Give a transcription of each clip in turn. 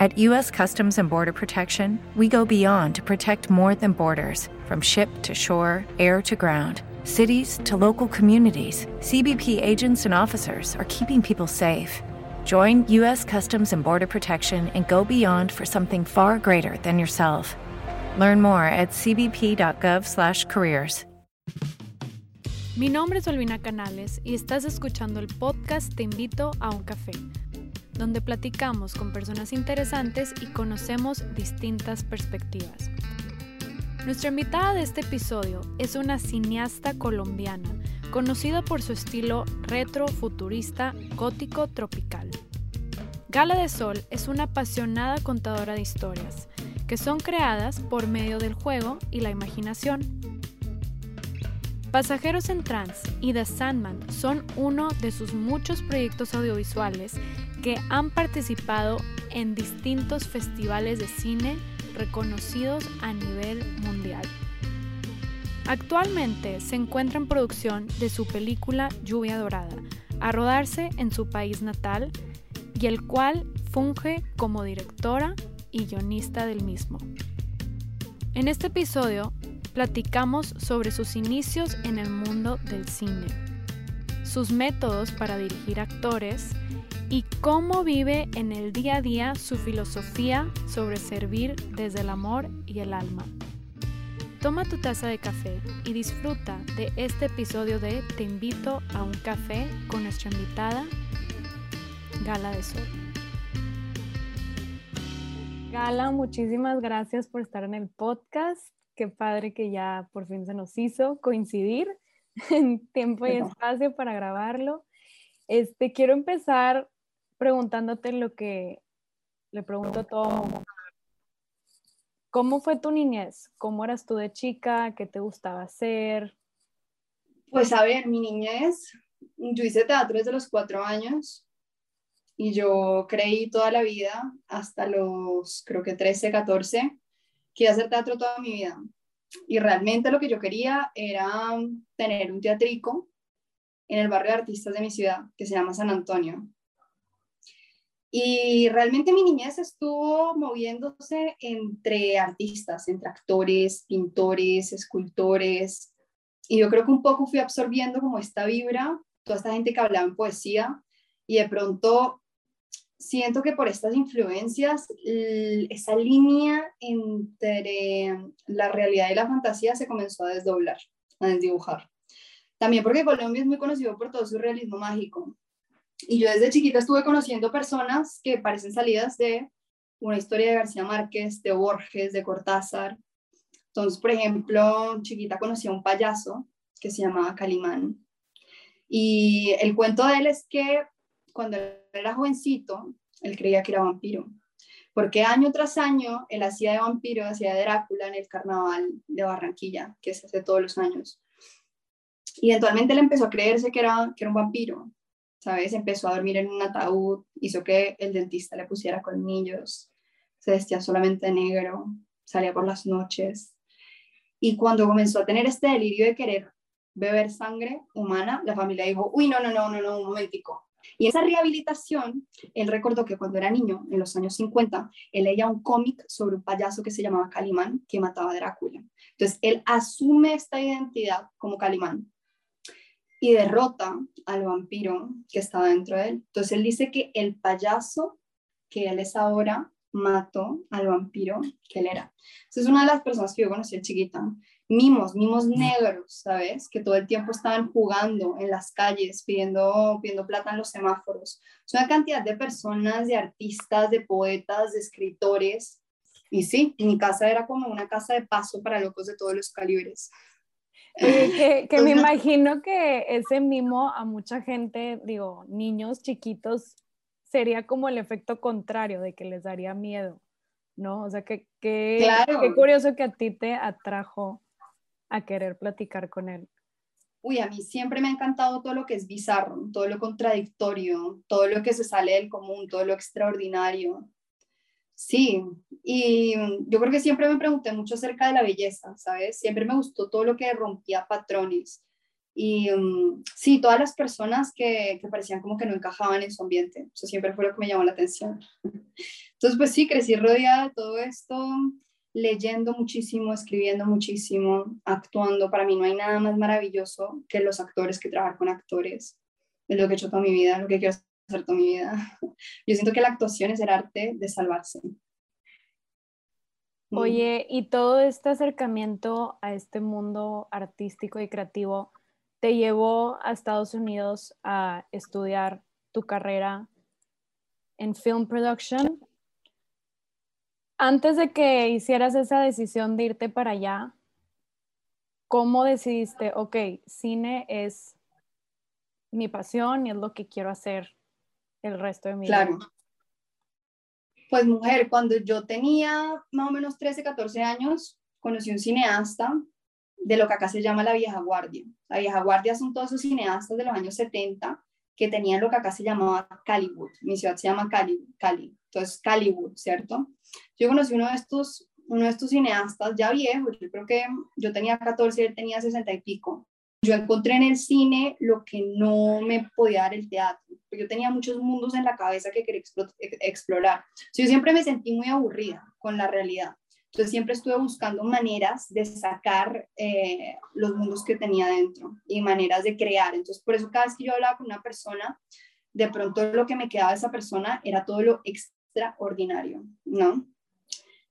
At U.S. Customs and Border Protection, we go beyond to protect more than borders from ship to shore, air to ground. Cities to local communities, CBP agents and officers are keeping people safe. Join U.S. Customs and Border Protection and go beyond for something far greater than yourself. Learn more at cbp.gov/careers. Mi nombre es Olvina Canales y estás escuchando el podcast Te invito a un café, donde platicamos con personas interesantes y conocemos distintas perspectivas. Nuestra invitada de este episodio es una cineasta colombiana, conocida por su estilo retro, futurista, gótico, tropical. Gala de Sol es una apasionada contadora de historias, que son creadas por medio del juego y la imaginación Pasajeros en Trans y The Sandman son uno de sus muchos proyectos audiovisuales que han participado en distintos festivales de cine reconocidos a nivel mundial. Actualmente se encuentra en producción de su película Lluvia Dorada, a rodarse en su país natal, y el cual funge como directora y guionista del mismo. En este episodio platicamos sobre sus inicios en el mundo del cine, sus métodos para dirigir actores y cómo vive en el día a día su filosofía sobre servir desde el amor y el alma. Toma tu taza de café y disfruta de este episodio de Te invito a un café con nuestra invitada, Gala de Sol. Gala, muchísimas gracias por estar en el podcast qué padre que ya por fin se nos hizo coincidir en tiempo y espacio para grabarlo. Este, quiero empezar preguntándote lo que le pregunto a todo ¿Cómo fue tu niñez? ¿Cómo eras tú de chica? ¿Qué te gustaba hacer? Pues a ver, mi niñez, yo hice teatro desde los cuatro años y yo creí toda la vida, hasta los creo que 13, 14, Quiero hacer teatro toda mi vida. Y realmente lo que yo quería era tener un teatrico en el barrio de artistas de mi ciudad, que se llama San Antonio. Y realmente mi niñez estuvo moviéndose entre artistas, entre actores, pintores, escultores. Y yo creo que un poco fui absorbiendo como esta vibra, toda esta gente que hablaba en poesía. Y de pronto siento que por estas influencias, esa línea entre la realidad y la fantasía se comenzó a desdoblar, a desdibujar. También porque Colombia es muy conocido por todo su realismo mágico. Y yo desde chiquita estuve conociendo personas que parecen salidas de una historia de García Márquez, de Borges, de Cortázar. Entonces, por ejemplo, chiquita conocí a un payaso que se llamaba Calimán. Y el cuento de él es que cuando era jovencito, él creía que era vampiro, porque año tras año él hacía de vampiro, hacía de Drácula en el carnaval de Barranquilla, que se hace todos los años. Y eventualmente él empezó a creerse que era, que era un vampiro, ¿sabes? Empezó a dormir en un ataúd, hizo que el dentista le pusiera colmillos, se vestía solamente de negro, salía por las noches. Y cuando comenzó a tener este delirio de querer beber sangre humana, la familia dijo, uy, no, no, no, no, no, un momentico, Y esa rehabilitación, él recordó que cuando era niño, en los años 50, él leía un cómic sobre un payaso que se llamaba Calimán, que mataba a Drácula. Entonces, él asume esta identidad como Calimán y derrota al vampiro que estaba dentro de él. Entonces, él dice que el payaso que él es ahora mató al vampiro que él era. Esa es una de las personas que yo conocí chiquita. Mimos, mimos negros, ¿sabes? Que todo el tiempo estaban jugando en las calles, pidiendo, pidiendo plata en los semáforos. Es una cantidad de personas, de artistas, de poetas, de escritores. Y sí, mi casa era como una casa de paso para locos de todos los calibres. Que, que me imagino que ese mimo a mucha gente, digo, niños chiquitos, sería como el efecto contrario de que les daría miedo, ¿no? O sea, que, que qué curioso que a ti te atrajo a querer platicar con él. Uy, a mí siempre me ha encantado todo lo que es bizarro, todo lo contradictorio, todo lo que se sale del común, todo lo extraordinario. Sí, y yo creo que siempre me pregunté mucho acerca de la belleza, ¿sabes? Siempre me gustó todo lo que rompía patrones, y um, sí, todas las personas que, que, parecían como que no encajaban en su ambiente. Eso siempre fue lo que me llamó la atención. Entonces, pues sí, crecí rodeada de todo esto, leyendo muchísimo, escribiendo muchísimo, actuando. Para mí no hay nada más maravilloso que los actores, que trabajar con actores. Es lo que he hecho toda mi vida, lo que quiero hacer toda mi vida. Yo siento que la actuación es el arte de salvarse. Mm. Oye, y todo este acercamiento a este mundo artístico y creativo, te llevó a Estados Unidos a estudiar tu carrera en film production. Antes de que hicieras esa decisión de irte para allá, ¿cómo decidiste, ok, cine es mi pasión y es lo que quiero hacer el resto de mi vida? Claro. Pues mujer, cuando yo tenía más o menos 13, 14 años, conocí un cineasta de lo que acá se llama la vieja guardia. La vieja guardia son todos esos cineastas de los años 70 que tenían lo que acá se llamaba Caliwood. Mi ciudad se llama Cali, Cali. entonces Caliwood, ¿cierto? Yo conocí uno de estos, uno de estos cineastas ya viejos, yo creo que yo tenía 14 y él tenía 60 y pico. Yo encontré en el cine lo que no me podía dar el teatro. Yo tenía muchos mundos en la cabeza que quería explorar. Yo siempre me sentí muy aburrida con la realidad. Entonces siempre estuve buscando maneras de sacar eh, los mundos que tenía dentro y maneras de crear. Entonces por eso cada vez que yo hablaba con una persona, de pronto lo que me quedaba de esa persona era todo lo extraordinario, ¿no?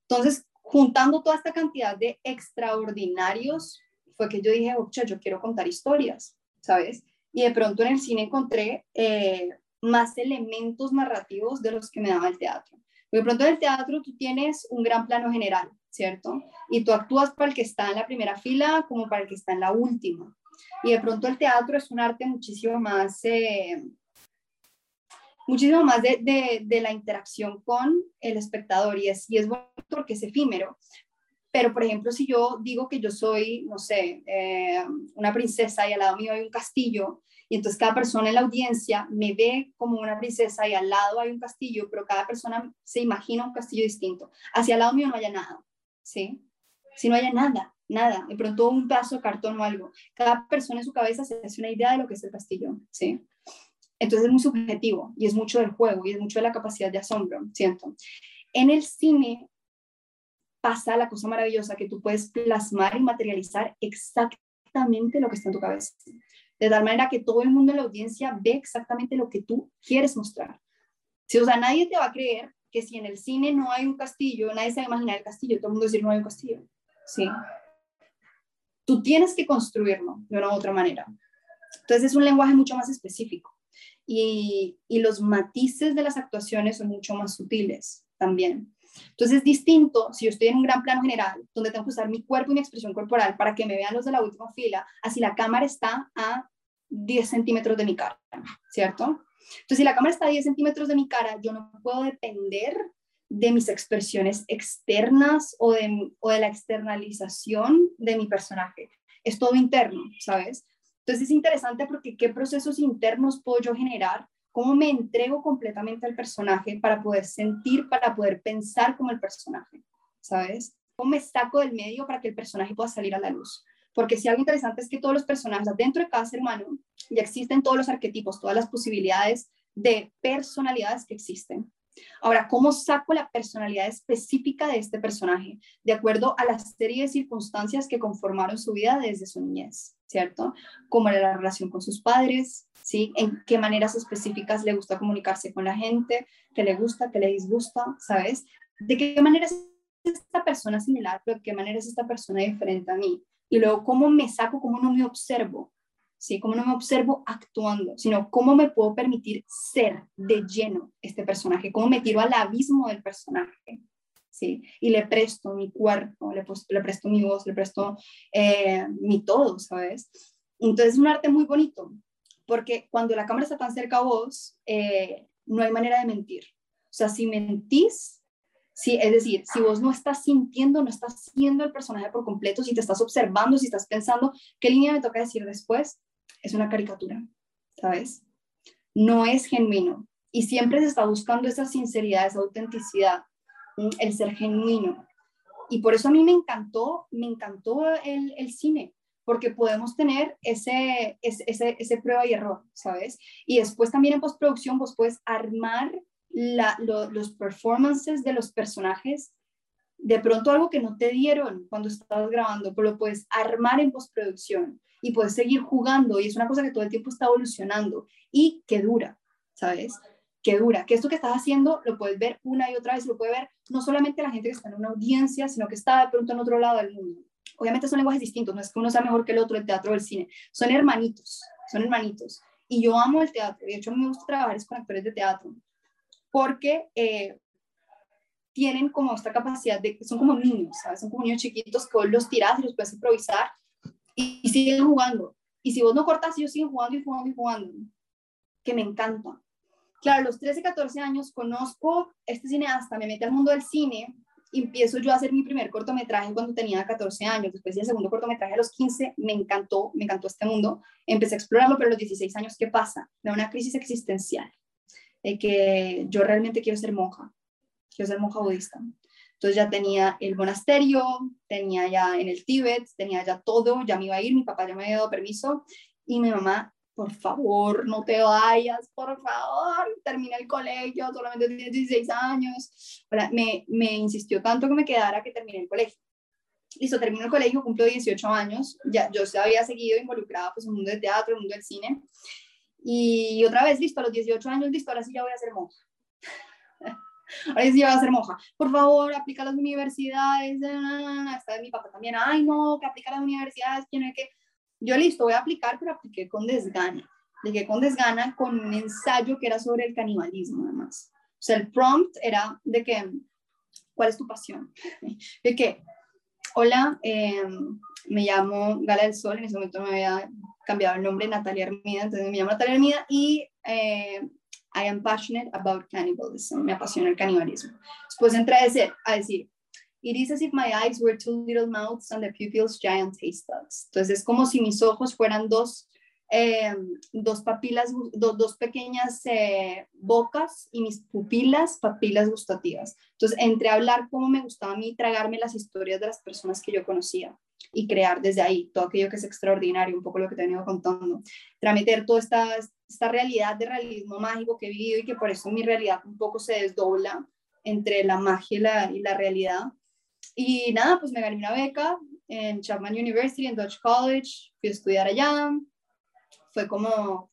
Entonces, juntando toda esta cantidad de extraordinarios, fue que yo dije, oye, yo quiero contar historias, ¿sabes? Y de pronto en el cine encontré eh, más elementos narrativos de los que me daba el teatro. De pronto en el teatro tú tienes un gran plano general, ¿cierto? Y tú actúas para el que está en la primera fila como para el que está en la última. Y de pronto el teatro es un arte muchísimo más, eh, muchísimo más de, de, la interacción con el espectador y es, y es bueno porque es efímero. Pero, por ejemplo, si yo digo que yo soy, no sé, eh, una princesa y al lado mío hay un castillo, y entonces cada persona en la audiencia me ve como una princesa y al lado hay un castillo, pero cada persona se imagina un castillo distinto. Hacia el lado mío no haya nada, ¿sí? Si no haya nada, nada, de pronto un pedazo de cartón o algo. Cada persona en su cabeza se hace una idea de lo que es el castillo, ¿sí? Entonces es muy subjetivo y es mucho del juego y es mucho de la capacidad de asombro, siento. En el cine pasa la cosa maravillosa que tú puedes plasmar y materializar exactamente lo que está en tu cabeza de tal manera que todo el mundo en la audiencia ve exactamente lo que tú quieres mostrar. Si, o sea, nadie te va a creer que si en el cine no hay un castillo, nadie se va a imaginar el castillo, todo el mundo va a decir no hay un castillo. ¿Sí? Tú tienes que construirlo de una u otra manera. Entonces es un lenguaje mucho más específico. Y, y los matices de las actuaciones son mucho más sutiles también. Entonces es distinto si yo estoy en un gran plano general, donde tengo que usar mi cuerpo y mi expresión corporal para que me vean los de la última fila, así la cámara está a 10 centímetros de mi cara, ¿cierto? Entonces si la cámara está a 10 centímetros de mi cara, yo no puedo depender de mis expresiones externas o de, o de la externalización de mi personaje. Es todo interno, ¿sabes? Entonces es interesante porque qué procesos internos puedo yo generar cómo me entrego completamente al personaje para poder sentir, para poder pensar como el personaje, ¿sabes? ¿Cómo me saco del medio para que el personaje pueda salir a la luz? Porque si algo interesante es que todos los personajes, dentro de cada ser humano, ya existen todos los arquetipos, todas las posibilidades de personalidades que existen. Ahora, ¿cómo saco la personalidad específica de este personaje? De acuerdo a la serie de circunstancias que conformaron su vida desde su niñez, ¿cierto? Como era la relación con sus padres, ¿sí? En qué maneras específicas le gusta comunicarse con la gente, qué le gusta, qué le disgusta, ¿sabes? De qué manera es esta persona similar, pero de qué manera es esta persona diferente a mí. Y luego, ¿cómo me saco, cómo no me observo? ¿Sí? Cómo no me observo actuando, sino cómo me puedo permitir ser de lleno este personaje, cómo me tiro al abismo del personaje, ¿sí? Y le presto mi cuerpo, le, presto mi voz, le presto eh, mi todo, ¿sabes? Entonces es un arte muy bonito, porque cuando la cámara está tan cerca a vos, eh, no hay manera de mentir. O sea, si mentís, Sí, es decir, si vos no estás sintiendo, no estás siendo el personaje por completo, si te estás observando, si estás pensando qué línea me toca decir después, es una caricatura, ¿sabes? No es genuino. Y siempre se está buscando esa sinceridad, esa autenticidad, el ser genuino. Y por eso a mí me encantó, me encantó el, el cine, porque podemos tener ese, ese, ese, prueba y error, ¿sabes? Y después también en postproducción vos puedes armar la, los performances de los personajes, de pronto algo que no te dieron cuando estabas grabando, pero lo puedes armar en postproducción y puedes seguir jugando y es una cosa que todo el tiempo está evolucionando y que dura, ¿sabes? Que dura, que esto que estás haciendo lo puedes ver una y otra vez, lo puede ver no solamente la gente que está en una audiencia, sino que está de pronto en otro lado del mundo. Obviamente son lenguajes distintos, no es que uno sea mejor que el otro, el teatro o el cine, son hermanitos, son hermanitos. Y yo amo el teatro, de hecho me gusta trabajar con actores de teatro, porque eh, tienen como esta capacidad de, son como niños, ¿sabes? Son como niños chiquitos que vos los tirás y los puedes improvisar y, siguen jugando. Y si vos no cortas, ellos siguen jugando y jugando y jugando, que me encanta. Claro, a los 13, 14 años conozco este cineasta, me metí al mundo del cine y empiezo yo a hacer mi primer cortometraje cuando tenía 14 años, después el segundo cortometraje a los 15, me encantó, me encantó este mundo, empecé a explorarlo, pero a los 16 años, ¿qué pasa? Me da una crisis existencial, de que yo realmente quiero ser monja, quiero ser monja budista. Entonces ya tenía el monasterio, tenía ya en el Tíbet, tenía ya todo, ya me iba a ir, mi papá ya me había dado permiso y mi mamá, por favor, no te vayas, por favor, termina el colegio, solamente tienes 16 años. Me, me insistió tanto que me quedara que terminé el colegio. Listo, termino el colegio, cumplo 18 años, ya yo se había seguido involucrada pues, en el mundo del teatro, en el mundo del cine. Y otra vez, listo, a los 18 años, listo, ahora sí ya voy a ser monja. Ahora sí voy a ser monja. Por favor, aplica a las universidades. Está mi papá también. Ay, no, que aplica a las universidades. Tiene que. Yo listo, voy a aplicar, pero apliqué con desgana. Apliqué con desgana con un ensayo que era sobre el canibalismo, además. O sea, el prompt era de que, ¿cuál es tu pasión? De que, hola, em, me llamo Gala del Sol, en ese momento me había cambiado el nombre Natalia Hermida, entonces me llamo Natalia Hermida y eh, I am passionate about cannibalism, me apasiona el canibalismo. Después entré a decir, it is as if my eyes were two little mouths and the pupils giant taste buds. Entonces es como si mis ojos fueran dos, eh, dos papilas, dos pequeñas eh, bocas y mis pupilas, papilas gustativas. Entonces entré a hablar cómo me gustaba a mí tragarme las historias de las personas que yo conocía y crear desde ahí todo aquello que es extraordinario, un poco lo que te he venido contando, transmitir toda esta, esta realidad de realismo mágico que he vivido y que por eso mi realidad un poco se desdobla entre la magia y la, y la realidad. Y nada, pues me gané una beca en Chapman University, en Dutch College, fui a estudiar allá, fue como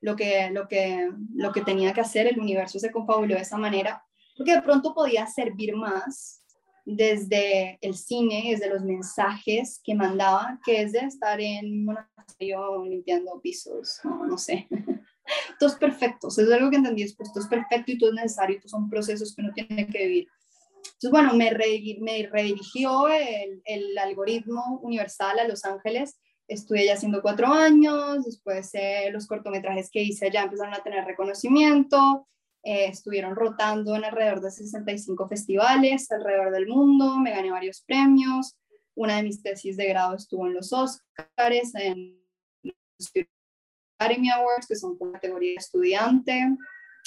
lo que, lo que, lo que tenía que hacer, el universo se confabuló de esa manera, porque de pronto podía servir más desde el cine, desde los mensajes que mandaba, que es de estar en un monasterio limpiando pisos, no, no sé. todo es perfecto, eso es algo que entendí después, todo es perfecto y todo es necesario, todos son procesos que uno tiene que vivir. Entonces, bueno, me, me redirigió el, el, algoritmo universal a Los Ángeles, estuve ya haciendo cuatro años, después eh, los cortometrajes que hice ya empezaron a tener reconocimiento, eh, estuvieron rotando en alrededor de 65 festivales alrededor del mundo, me gané varios premios, una de mis tesis de grado estuvo en los Oscars, en los Academy Awards, que son categoría estudiante,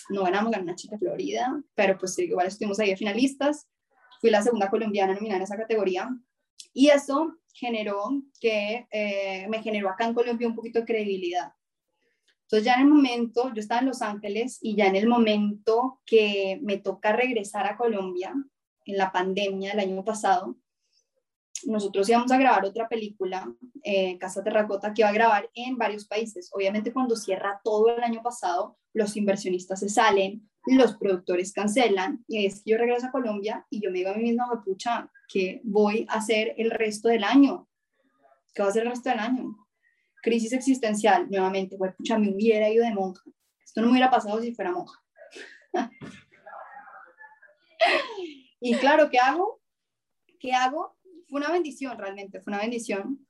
no ganamos, ganó una chica Florida, pero pues igual estuvimos ahí de finalistas, fui la segunda colombiana nominada en esa categoría, y eso generó que, eh, me generó acá en Colombia un poquito de credibilidad, Entonces ya en el momento, yo estaba en Los Ángeles y ya en el momento que me toca regresar a Colombia, en la pandemia del año pasado, nosotros íbamos a grabar otra película, eh, Casa Terracota, que iba a grabar en varios países. Obviamente cuando cierra todo el año pasado, los inversionistas se salen, los productores cancelan, y es que yo regreso a Colombia y yo me digo a mí misma, pucha, ¿qué voy a hacer el resto del año? ¿Qué va a hacer el resto del año? Crisis existencial, nuevamente, pucha, me hubiera ido de monja. Esto no me hubiera pasado si fuera monja. y claro, ¿qué hago? ¿Qué hago? fue una bendición realmente, fue una bendición,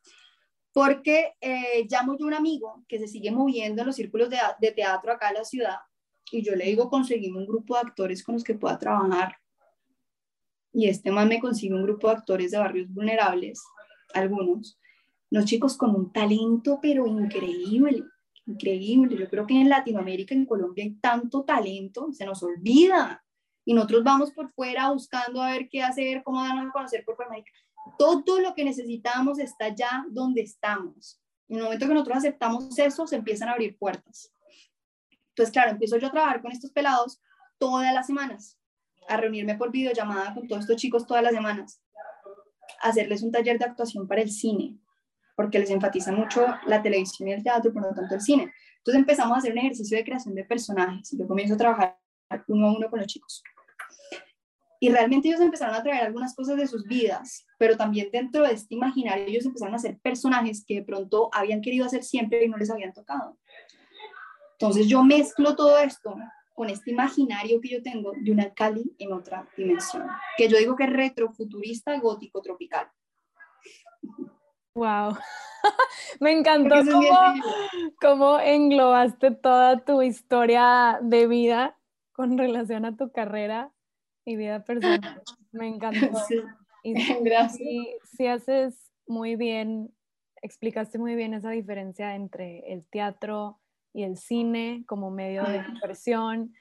porque eh, llamo yo a un amigo que se sigue moviendo en los círculos de, de teatro acá en la ciudad y yo le digo, conseguimos un grupo de actores con los que pueda trabajar. Y este man me consigue un grupo de actores de barrios vulnerables, algunos, los chicos con un talento, pero increíble, increíble. Yo creo que en Latinoamérica, en Colombia hay tanto talento, se nos olvida. Y nosotros vamos por fuera buscando a ver qué hacer, cómo darnos a conocer por fuera todo lo que necesitamos está ya donde estamos. En el momento que nosotros aceptamos eso, se empiezan a abrir puertas. Entonces, claro, empiezo yo a trabajar con estos pelados todas las semanas, a reunirme por videollamada con todos estos chicos todas las semanas, a hacerles un taller de actuación para el cine, porque les enfatiza mucho la televisión y el teatro, por lo tanto el cine. Entonces empezamos a hacer un ejercicio de creación de personajes yo comienzo a trabajar uno a uno con los chicos. Y realmente ellos empezaron a traer algunas cosas de sus vidas, pero también dentro de este imaginario ellos empezaron a ser personajes que de pronto habían querido hacer siempre y no les habían tocado. Entonces yo mezclo todo esto con este imaginario que yo tengo de una Cali en otra dimensión, que yo digo que es retrofuturista, gótico, tropical. Wow. Me encantó cómo, cómo englobaste toda tu historia de vida con relación a tu carrera y vida personal. Me encantó. Y, Gracias. Y si haces muy bien, explicaste muy bien esa diferencia entre el teatro y el cine como medio de expresión.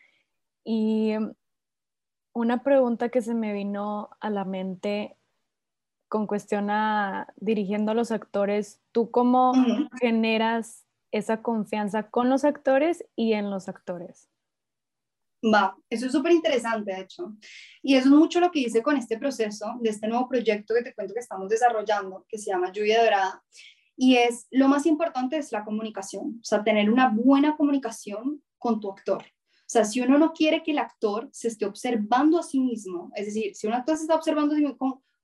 Y una pregunta que se me vino a la mente con cuestión a dirigiendo a los actores, ¿tú cómo generas esa confianza con los actores y en los actores? Va, eso es súper interesante, de hecho. Y eso es mucho lo que hice con este proceso de este nuevo proyecto que te cuento que estamos desarrollando, que se llama Lluvia Dorada. Y es, lo más importante es la comunicación, o sea, tener una buena comunicación con tu actor. O sea, si uno no quiere que el actor se esté observando a sí mismo, es decir, si un actor se está observando,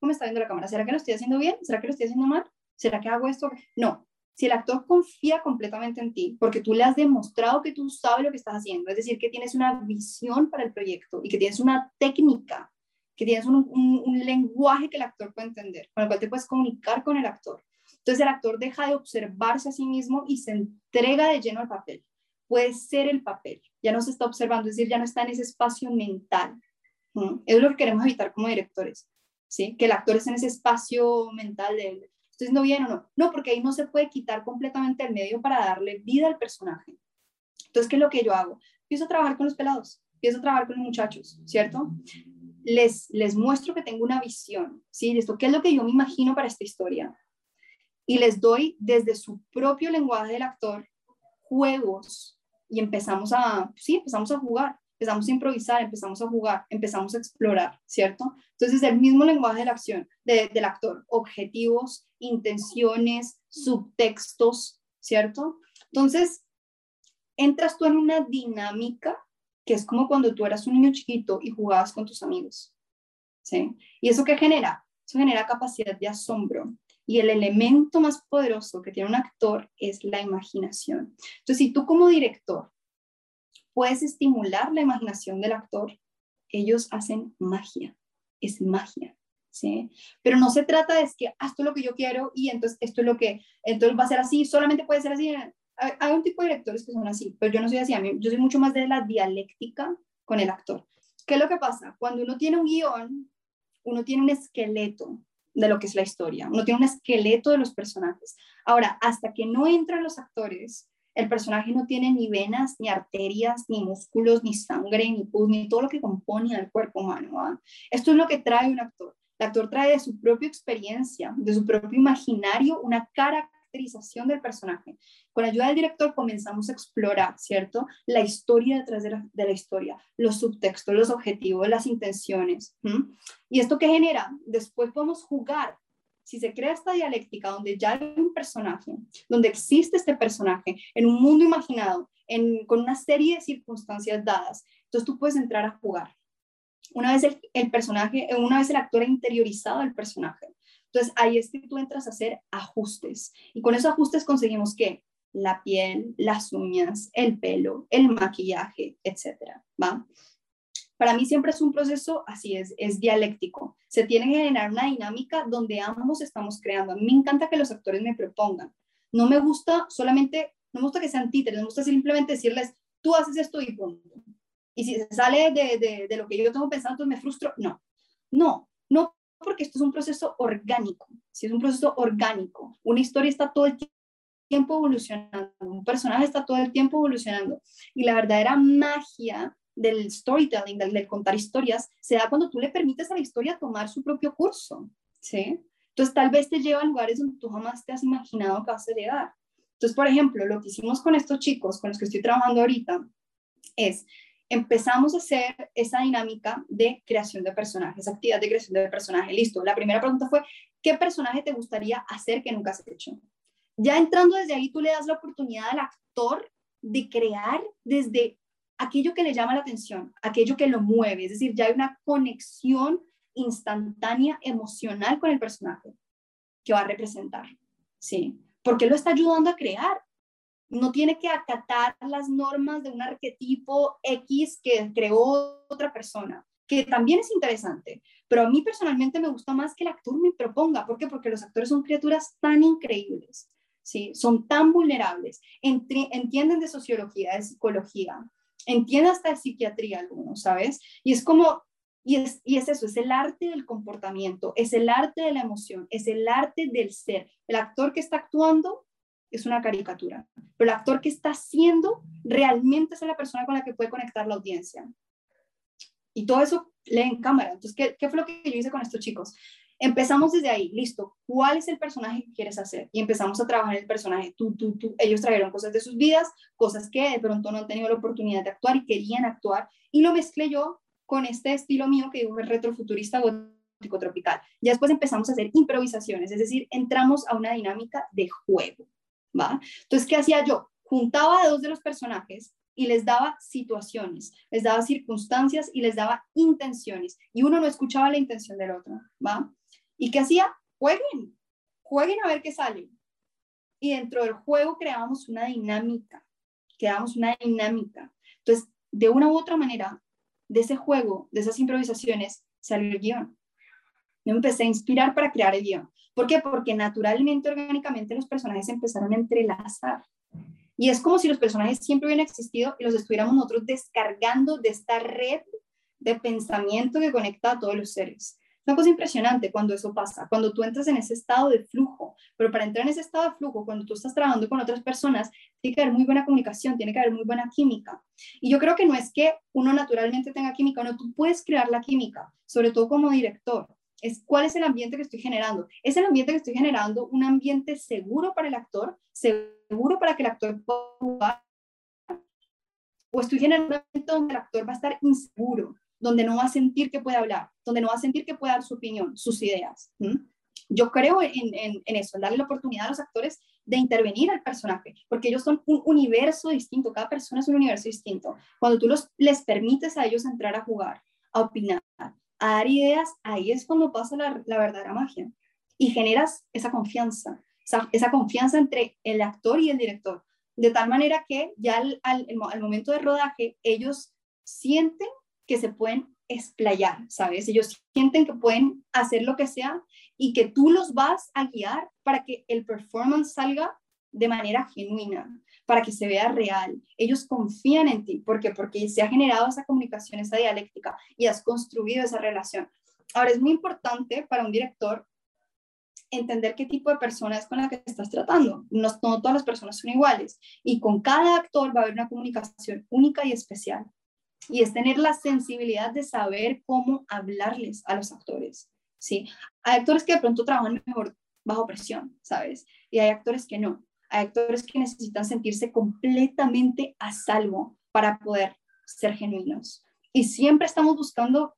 ¿cómo, está viendo la cámara? ¿Será que lo estoy haciendo bien? ¿Será que lo estoy haciendo mal? ¿Será que hago esto? No, si el actor confía completamente en ti, porque tú le has demostrado que tú sabes lo que estás haciendo, es decir, que tienes una visión para el proyecto y que tienes una técnica, que tienes un, lenguaje que el actor puede entender, con el cual te puedes comunicar con el actor. Entonces el actor deja de observarse a sí mismo y se entrega de lleno al papel. Puede ser el papel, ya no se está observando, es decir, ya no está en ese espacio mental. Es lo que queremos evitar como directores, ¿sí? Que el actor esté en ese espacio mental de ¿Estoy haciendo bien o no? No, porque ahí no se puede quitar completamente el medio para darle vida al personaje. Entonces, ¿qué es lo que yo hago? Empiezo a trabajar con los pelados, empiezo a trabajar con los muchachos, ¿cierto? Les, les muestro que tengo una visión, ¿sí? Esto, ¿qué es lo que yo me imagino para esta historia? Y les doy desde su propio lenguaje del actor juegos y empezamos a, sí, empezamos a jugar empezamos a improvisar, empezamos a jugar, empezamos a explorar, ¿cierto? Entonces, el mismo lenguaje de la acción, del actor, objetivos, intenciones, subtextos, ¿cierto? Entonces, entras tú en una dinámica que es como cuando tú eras un niño chiquito y jugabas con tus amigos, ¿sí? ¿Y eso qué genera? Eso genera capacidad de asombro. Y el elemento más poderoso que tiene un actor es la imaginación. Entonces, si tú como director puedes estimular la imaginación del actor, ellos hacen magia, es magia. ¿Sí? Pero no se trata de que ah, esto es lo que yo quiero y entonces esto es lo que, entonces va a ser así, solamente puede ser así. Hay, un tipo de directores que son así, pero yo no soy así, a mí, yo soy mucho más de la dialéctica con el actor. ¿Qué es lo que pasa? Cuando uno tiene un guion, uno tiene un esqueleto de lo que es la historia, uno tiene un esqueleto de los personajes. Ahora, hasta que no entran los actores, el personaje no tiene ni venas, ni arterias, ni músculos, ni sangre, ni pus, ni todo lo que compone al cuerpo humano. Esto es lo que trae un actor. El actor trae de su propia experiencia, de su propio imaginario, una caracterización del personaje. Con la ayuda del director comenzamos a explorar, ¿cierto? La historia detrás de la, historia, los subtextos, los objetivos, las intenciones. ¿Y esto qué genera? Después podemos jugar. Si se crea esta dialéctica donde ya hay un personaje, donde existe este personaje en un mundo imaginado, con una serie de circunstancias dadas, entonces tú puedes entrar a jugar. Una vez el, personaje, una vez el actor ha interiorizado el personaje, entonces ahí es que tú entras a hacer ajustes y con esos ajustes conseguimos que la piel, las uñas, el pelo, el maquillaje, etcétera, ¿va? Para mí siempre es un proceso así, es, es dialéctico. Se tiene que generar una dinámica donde ambos estamos creando. A mí me encanta que los actores me propongan. No me gusta solamente, no me gusta que sean títeres, me gusta simplemente decirles, tú haces esto y punto. Y si sale de, de, de lo que yo tengo pensado, entonces me frustro. No, no, no porque esto es un proceso orgánico, si es un proceso orgánico. Una historia está todo el tiempo evolucionando, un personaje está todo el tiempo evolucionando. Y la verdadera magia del storytelling, del, contar historias, se da cuando tú le permites a la historia tomar su propio curso, ¿sí? Entonces tal vez te lleva a lugares donde tú jamás te has imaginado que vas a llegar. Entonces, por ejemplo, lo que hicimos con estos chicos con los que estoy trabajando ahorita es empezamos a hacer esa dinámica de creación de personajes, actividad de creación de personajes. Listo, la primera pregunta fue, ¿qué personaje te gustaría hacer que nunca has hecho? Ya entrando desde ahí, tú le das la oportunidad al actor de crear desde aquello que le llama la atención, aquello que lo mueve, es decir, ya hay una conexión instantánea emocional con el personaje que va a representar, ¿sí? Porque lo está ayudando a crear no tiene que acatar las normas de un arquetipo X que creó otra persona, que también es interesante, pero a mí personalmente me gusta más que el actor me proponga. ¿Por qué? Porque los actores son criaturas tan increíbles, ¿sí? son tan vulnerables, entienden de sociología, de psicología, entienden hasta de psiquiatría algunos, ¿sabes? Y es como, y es, y es eso, es el arte del comportamiento, es el arte de la emoción, es el arte del ser. El actor que está actuando es una caricatura, pero el actor que está haciendo realmente es la persona con la que puede conectar la audiencia. Y todo eso lee en cámara. Entonces, ¿qué, ¿qué, fue lo que yo hice con estos chicos? Empezamos desde ahí, listo, ¿cuál es el personaje que quieres hacer? Y empezamos a trabajar el personaje, tú, tú, tú. Ellos trajeron cosas de sus vidas, cosas que de pronto no han tenido la oportunidad de actuar y querían actuar, y lo mezclé yo con este estilo mío que digo retrofuturista gótico tropical. Ya después empezamos a hacer improvisaciones, es decir, entramos a una dinámica de juego. ¿va? Entonces, ¿qué hacía yo? Juntaba a dos de los personajes y les daba situaciones, les daba circunstancias y les daba intenciones. Y uno no escuchaba la intención del otro, ¿va? ¿Y qué hacía? Jueguen, jueguen a ver qué sale. Y dentro del juego creábamos una dinámica, creábamos una dinámica. Entonces, de una u otra manera, de ese juego, de esas improvisaciones, salió el guion. Yo empecé a inspirar para crear el guion. ¿Por qué? Porque naturalmente, orgánicamente, los personajes empezaron a entrelazar. Y es como si los personajes siempre hubieran existido y los estuviéramos nosotros descargando de esta red de pensamiento que conecta a todos los seres. Es una cosa impresionante cuando eso pasa, cuando tú entras en ese estado de flujo, pero para entrar en ese estado de flujo, cuando tú estás trabajando con otras personas, tiene que haber muy buena comunicación, tiene que haber muy buena química. Y yo creo que no es que uno naturalmente tenga química, no, tú puedes crear la química, sobre todo como director es cuál es el ambiente que estoy generando. ¿Es el ambiente que estoy generando un ambiente seguro para el actor? ¿Seguro para que el actor pueda jugar? ¿O estoy generando un ambiente donde el actor va a estar inseguro, donde no va a sentir que puede hablar, donde no va a sentir que puede dar su opinión, sus ideas? Yo creo en, eso, en darle la oportunidad a los actores de intervenir al personaje, porque ellos son un universo distinto, cada persona es un universo distinto. Cuando tú los, les permites a ellos entrar a jugar, a opinar, a dar ideas, ahí es cuando pasa la, verdadera magia. Y generas esa confianza, esa, confianza entre el actor y el director. De tal manera que ya al, al, al momento de rodaje, ellos sienten que se pueden explayar, ¿sabes? Ellos sienten que pueden hacer lo que sea y que tú los vas a guiar para que el performance salga de manera genuina, para que se vea real. Ellos confían en ti. ¿Por qué? Porque se ha generado esa comunicación, esa dialéctica y has construido esa relación. Ahora, es muy importante para un director entender qué tipo de persona es con la que estás tratando. No, no todas las personas son iguales y con cada actor va a haber una comunicación única y especial. Y es tener la sensibilidad de saber cómo hablarles a los actores. ¿sí? Hay actores que de pronto trabajan mejor bajo presión, ¿sabes? Y hay actores que no. Hay actores que necesitan sentirse completamente a salvo para poder ser genuinos. Y siempre estamos buscando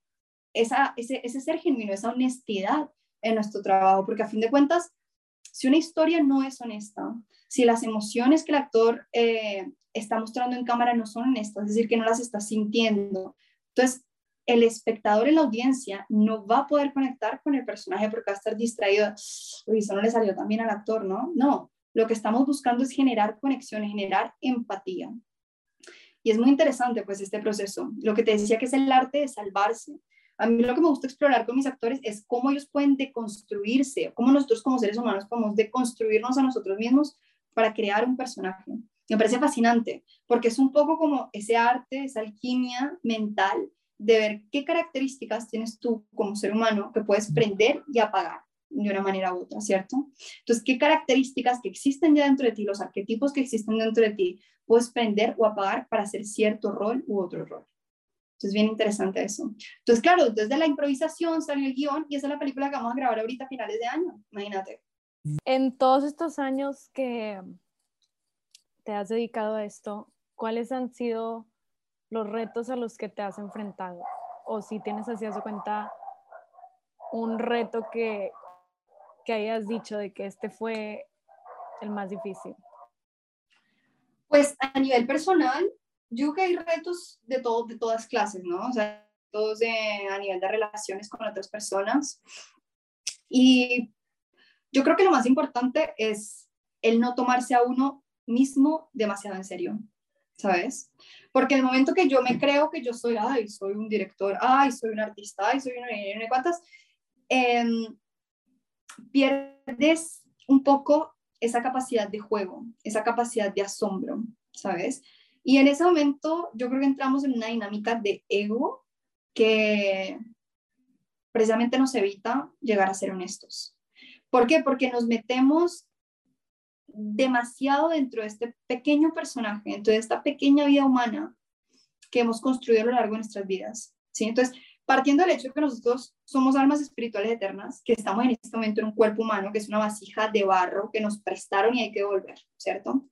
esa, ese, ese ser genuino, esa honestidad en nuestro trabajo, porque a fin de cuentas, si una historia no es honesta, si las emociones que el actor eh, está mostrando en cámara no son honestas, es decir, que no las está sintiendo, entonces el espectador en la audiencia no va a poder conectar con el personaje porque va a estar distraído, uy, eso no le salió también al actor, ¿no? No, lo que estamos buscando es generar conexión, generar empatía. Y es muy interesante pues este proceso. Lo que te decía que es el arte de salvarse. A mí lo que me gusta explorar con mis actores es cómo ellos pueden deconstruirse, cómo nosotros como seres humanos podemos deconstruirnos a nosotros mismos para crear un personaje. Me parece fascinante, porque es un poco como ese arte, esa alquimia mental de ver qué características tienes tú como ser humano que puedes prender y apagar de una manera u otra, ¿cierto? Entonces, ¿qué características que existen ya dentro de ti, los arquetipos que existen dentro de ti, puedes prender o apagar para hacer cierto rol u otro rol? Entonces, bien interesante eso. Entonces, claro, desde la improvisación salió el guion y esa es la película que vamos a grabar ahorita a finales de año, imagínate. En todos estos años que te has dedicado a esto, ¿cuáles han sido los retos a los que te has enfrentado? O si tienes así a su cuenta un reto que, que hayas dicho de que este fue el más difícil? Pues a nivel personal, yo creo que hay retos de, todo, de todas clases, ¿no? O sea, todos a nivel de relaciones con otras personas. Y yo creo que lo más importante es el no tomarse a uno mismo demasiado en serio, ¿sabes? Porque el momento que yo me creo que yo soy, ay, soy un director, ay, soy un artista, ay, soy una, una cuantas, eh, pierdes un poco esa capacidad de juego, esa capacidad de asombro, ¿sabes? Y en ese momento yo creo que entramos en una dinámica de ego que precisamente nos evita llegar a ser honestos. ¿Por qué? Porque nos metemos demasiado dentro de este pequeño personaje, dentro de esta pequeña vida humana que hemos construido a lo largo de nuestras vidas. ¿sí? Entonces, partiendo del hecho de que nosotros somos almas espirituales eternas, que estamos en este momento en un cuerpo humano, que es una vasija de barro que nos prestaron y hay que devolver, ¿cierto?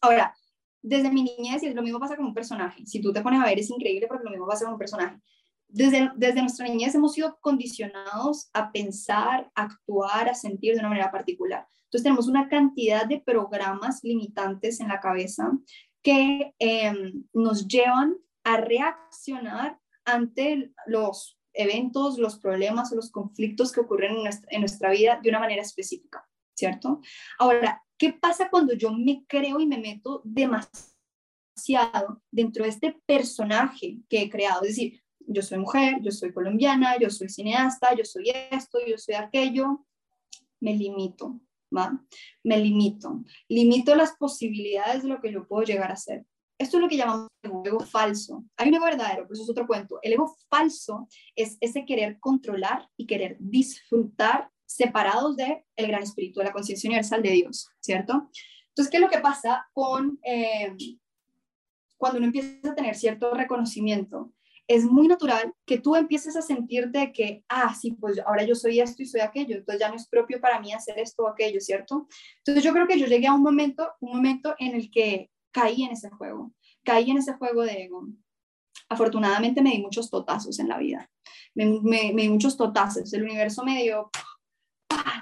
Ahora, desde mi niñez, y lo mismo pasa con un personaje, si tú te pones a ver es increíble porque lo mismo pasa con un personaje. Desde, desde nuestra niñez hemos sido condicionados a pensar, a actuar, a sentir de una manera particular. Entonces tenemos una cantidad de programas limitantes en la cabeza que em, nos llevan a reaccionar ante los eventos, los problemas o los conflictos que ocurren en nuestra, vida de una manera específica, ¿cierto? Ahora, ¿qué pasa cuando yo me creo y me meto demasiado dentro de este personaje que he creado? Es decir, yo soy mujer, yo soy colombiana, yo soy cineasta, yo soy esto, yo soy aquello, me limito, ¿va? Me limito, limito las posibilidades de lo que yo puedo llegar a ser. Esto es lo que llamamos ego falso. Hay un ego verdadero, pero eso es otro cuento. El ego falso es ese querer controlar y querer disfrutar separados de el gran espíritu, de la conciencia universal de Dios, ¿cierto? Entonces, ¿qué es lo que pasa con eh, cuando uno empieza a tener cierto reconocimiento? Es muy natural que tú empieces a sentirte que, ah, sí, pues ahora yo soy esto y soy aquello, entonces ya no es propio para mí hacer esto o aquello, ¿cierto? Entonces yo creo que yo llegué a un momento, un momento en el que caí en ese juego, caí en ese juego de ego. Afortunadamente me di muchos totazos en la vida, me, me, di muchos totazos, el universo me dio,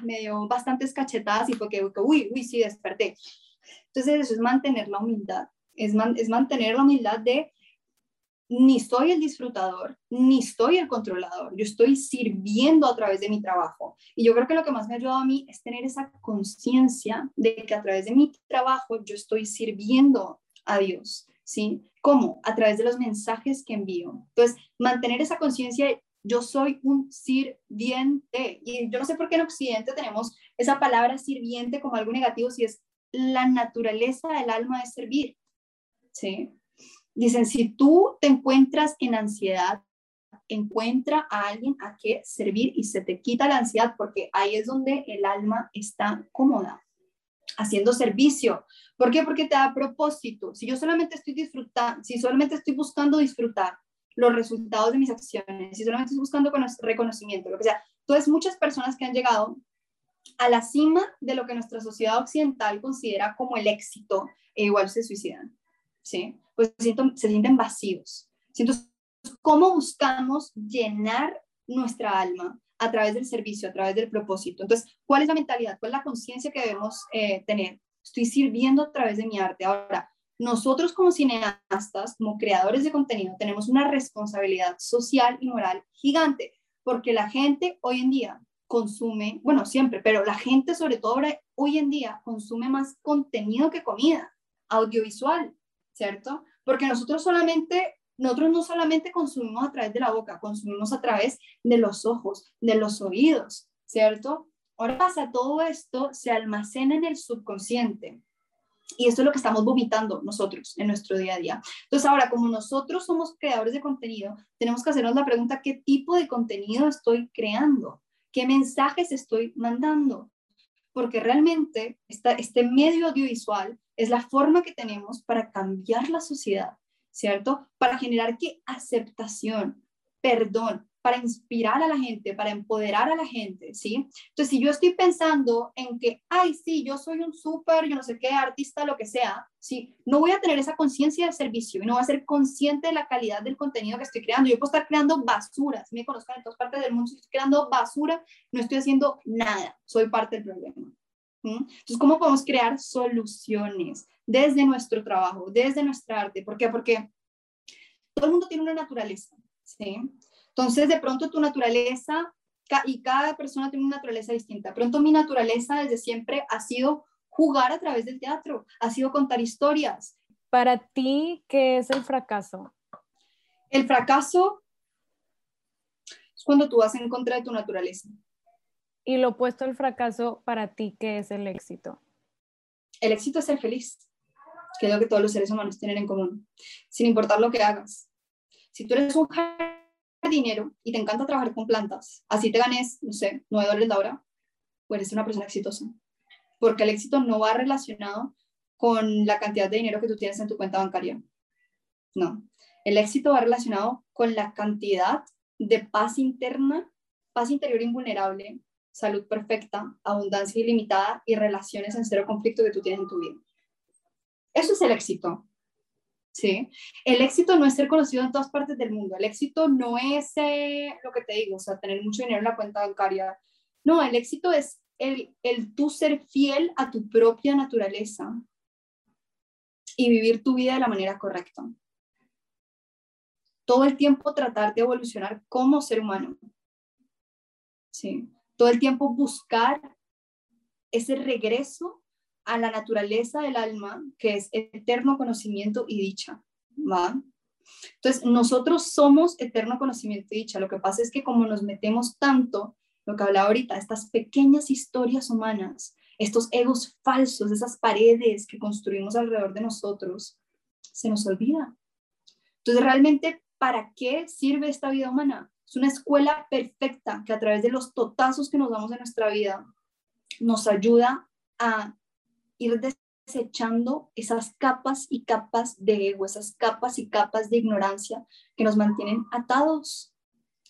me dio bastantes cachetadas y fue que, uy, uy, sí, desperté. Entonces eso es mantener la humildad, es, es mantener la humildad de ni soy el disfrutador, ni soy el controlador, yo estoy sirviendo a través de mi trabajo. Y yo creo que lo que más me ha ayudado a mí es tener esa conciencia de que a través de mi trabajo yo estoy sirviendo a Dios, ¿sí? ¿Cómo? A través de los mensajes que envío. Entonces, mantener esa conciencia, yo soy un sirviente. Y yo no sé por qué en Occidente tenemos esa palabra sirviente como algo negativo, si es la naturaleza del alma de servir, ¿sí? Dicen, si tú te encuentras en ansiedad, encuentra a alguien a que servir y se te quita la ansiedad porque ahí es donde el alma está cómoda, haciendo servicio. ¿Por qué? Porque te da propósito. Si yo solamente estoy disfrutando, si solamente estoy buscando disfrutar los resultados de mis acciones, si solamente estoy buscando reconocimiento, lo que sea. Entonces, muchas personas que han llegado a la cima de lo que nuestra sociedad occidental considera como el éxito e igual se suicidan, ¿sí? Pues se sienten, vacíos. Entonces, ¿cómo buscamos llenar nuestra alma a través del servicio, a través del propósito? Entonces, ¿cuál es la mentalidad? ¿Cuál es la conciencia que debemos eh, tener? Estoy sirviendo a través de mi arte. Ahora, nosotros como cineastas, como creadores de contenido, tenemos una responsabilidad social y moral gigante, porque la gente hoy en día consume, bueno, siempre, pero la gente sobre todo hoy en día consume más contenido que comida, audiovisual, ¿cierto? Porque nosotros solamente, nosotros no solamente consumimos a través de la boca, consumimos a través de los ojos, de los oídos, ¿cierto? Ahora pasa, todo esto se almacena en el subconsciente. Y esto es lo que estamos vomitando nosotros en nuestro día a día. Entonces, ahora, como nosotros somos creadores de contenido, tenemos que hacernos la pregunta, ¿qué tipo de contenido estoy creando? ¿Qué mensajes estoy mandando? Porque realmente este medio audiovisual es la forma que tenemos para cambiar la sociedad, ¿cierto? Para generar qué aceptación, perdón, para inspirar a la gente, para empoderar a la gente, ¿sí? Entonces, si yo estoy pensando en que, ay, sí, yo soy un súper, yo no sé qué, artista, lo que sea, ¿sí? No voy a tener esa conciencia de servicio y no voy a ser consciente de la calidad del contenido que estoy creando. Yo puedo estar creando basura, si me conozcan en todas partes del mundo, si estoy creando basura, no estoy haciendo nada, soy parte del problema. Entonces, ¿cómo podemos crear soluciones desde nuestro trabajo, desde nuestra arte? ¿Por qué? Porque todo el mundo tiene una naturaleza, ¿sí? Entonces, de pronto tu naturaleza, y cada persona tiene una naturaleza distinta. De pronto mi naturaleza desde siempre ha sido jugar a través del teatro, ha sido contar historias. Para ti, ¿qué es el fracaso? El fracaso es cuando tú vas en contra de tu naturaleza. Y lo opuesto al fracaso, para ti, ¿qué es el éxito? El éxito es ser feliz, que es lo que todos los seres humanos tienen en común, sin importar lo que hagas. Si tú eres un dinero y te encanta trabajar con plantas, así te ganes, no sé, 9 dólares la hora, pues eres una persona exitosa. Porque el éxito no va relacionado con la cantidad de dinero que tú tienes en tu cuenta bancaria. No. El éxito va relacionado con la cantidad de paz interna, paz interior invulnerable, salud perfecta, abundancia ilimitada y relaciones en cero conflicto que tú tienes en tu vida. Eso es el éxito. ¿Sí? El éxito no es ser conocido en todas partes del mundo, el éxito no es lo que te digo, o sea, tener mucho dinero en la cuenta bancaria. No, el éxito es el, el tú ser fiel a tu propia naturaleza y vivir tu vida de la manera correcta. Todo el tiempo tratar de evolucionar como ser humano. Sí. Todo el tiempo buscar ese regreso a la naturaleza del alma, que es eterno conocimiento y dicha, ¿va? Entonces, nosotros somos eterno conocimiento y dicha. Lo que pasa es que como nos metemos tanto, lo que hablaba ahorita, estas pequeñas historias humanas, estos egos falsos, esas paredes que construimos alrededor de nosotros, se nos olvida. Entonces, realmente, ¿para qué sirve esta vida humana? Es una escuela perfecta que a través de los totazos que nos damos en nuestra vida nos ayuda a ir desechando esas capas y capas de ego, esas capas y capas de ignorancia que nos mantienen atados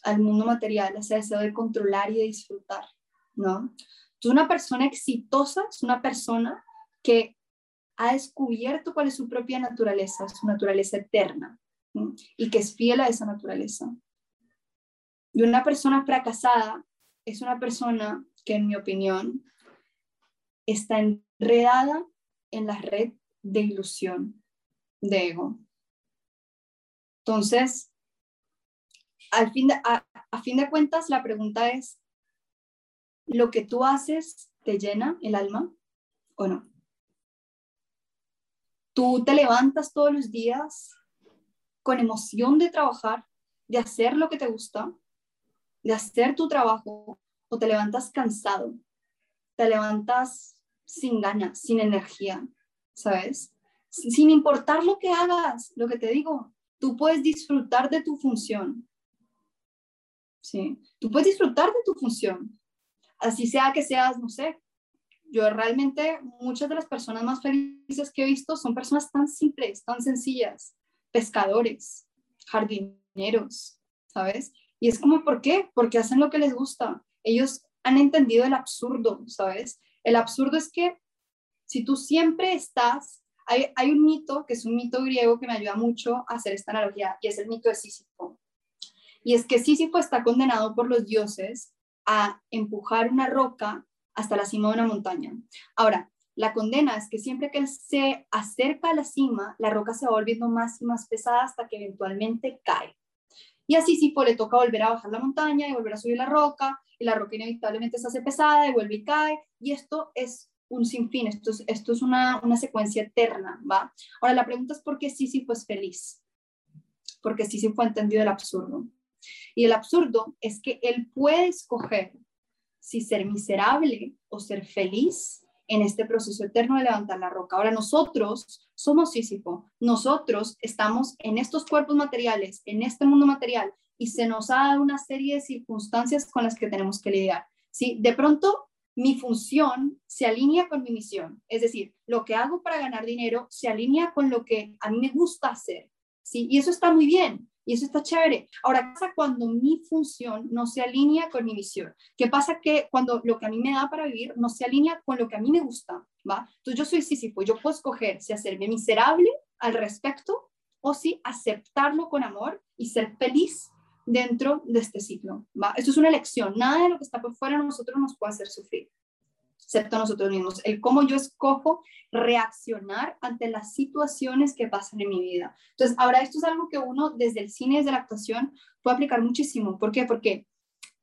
al mundo material, ese deseo de controlar y de disfrutar, ¿no? Entonces, una persona exitosa es una persona que ha descubierto cuál es su propia naturaleza, su naturaleza eterna, y que es fiel a esa naturaleza. Y una persona fracasada es una persona que, en mi opinión, está enredada en la red de ilusión, de ego. Entonces, al fin a, a fin de cuentas, la pregunta es, ¿lo que tú haces te llena el alma o no? ¿Tú te levantas todos los días con emoción de trabajar, de hacer lo que te gusta, de hacer tu trabajo, o te levantas cansado, te levantas sin ganas, sin energía, ¿sabes? Sin importar lo que hagas, lo que te digo, tú puedes disfrutar de tu función. ¿Sí? Tú puedes disfrutar de tu función. Así sea que seas, no sé, yo realmente muchas de las personas más felices que he visto son personas tan simples, tan sencillas, pescadores, jardineros, ¿sabes? Y es como, ¿por qué? Porque hacen lo que les gusta. Ellos han entendido el absurdo, ¿sabes? El absurdo es que si tú siempre estás, hay, un mito, que es un mito griego que me ayuda mucho a hacer esta analogía, y es el mito de Sísifo. Y es que Sísifo está condenado por los dioses a empujar una roca hasta la cima de una montaña. Ahora, la condena es que siempre que él se acerca a la cima, la roca se va volviendo más y más pesada hasta que eventualmente cae. Y así Sísifo le toca volver a bajar la montaña y volver a subir la roca, y la roca inevitablemente se hace pesada y vuelve y cae, y esto es un sinfín, esto es, esto es una, una secuencia eterna, ¿va? Ahora la pregunta es por qué Sísifo es feliz, porque Sísifo ha entendido el absurdo. Y el absurdo es que él puede escoger si ser miserable o ser feliz en este proceso eterno de levantar la roca. Ahora nosotros somos Sísifo, nosotros estamos en estos cuerpos materiales, en este mundo material, y se nos ha dado una serie de circunstancias con las que tenemos que lidiar. ¿sí? De pronto, mi función se alinea con mi misión, es decir, lo que hago para ganar dinero se alinea con lo que a mí me gusta hacer, ¿sí? Y eso está muy bien, y eso está chévere. Ahora, ¿qué pasa cuando mi función no se alinea con mi misión? ¿Qué pasa que cuando lo que a mí me da para vivir no se alinea con lo que a mí me gusta? ¿va? Entonces yo soy Sísifo, yo puedo escoger si hacerme miserable al respecto o si aceptarlo con amor y ser feliz dentro de este ciclo. ¿va? Esto es una elección. Nada de lo que está por fuera de nosotros nos puede hacer sufrir excepto nosotros mismos, el cómo yo escojo reaccionar ante las situaciones que pasan en mi vida. Entonces, ahora esto es algo que uno desde el cine, desde la actuación, puede aplicar muchísimo. ¿Por qué? Porque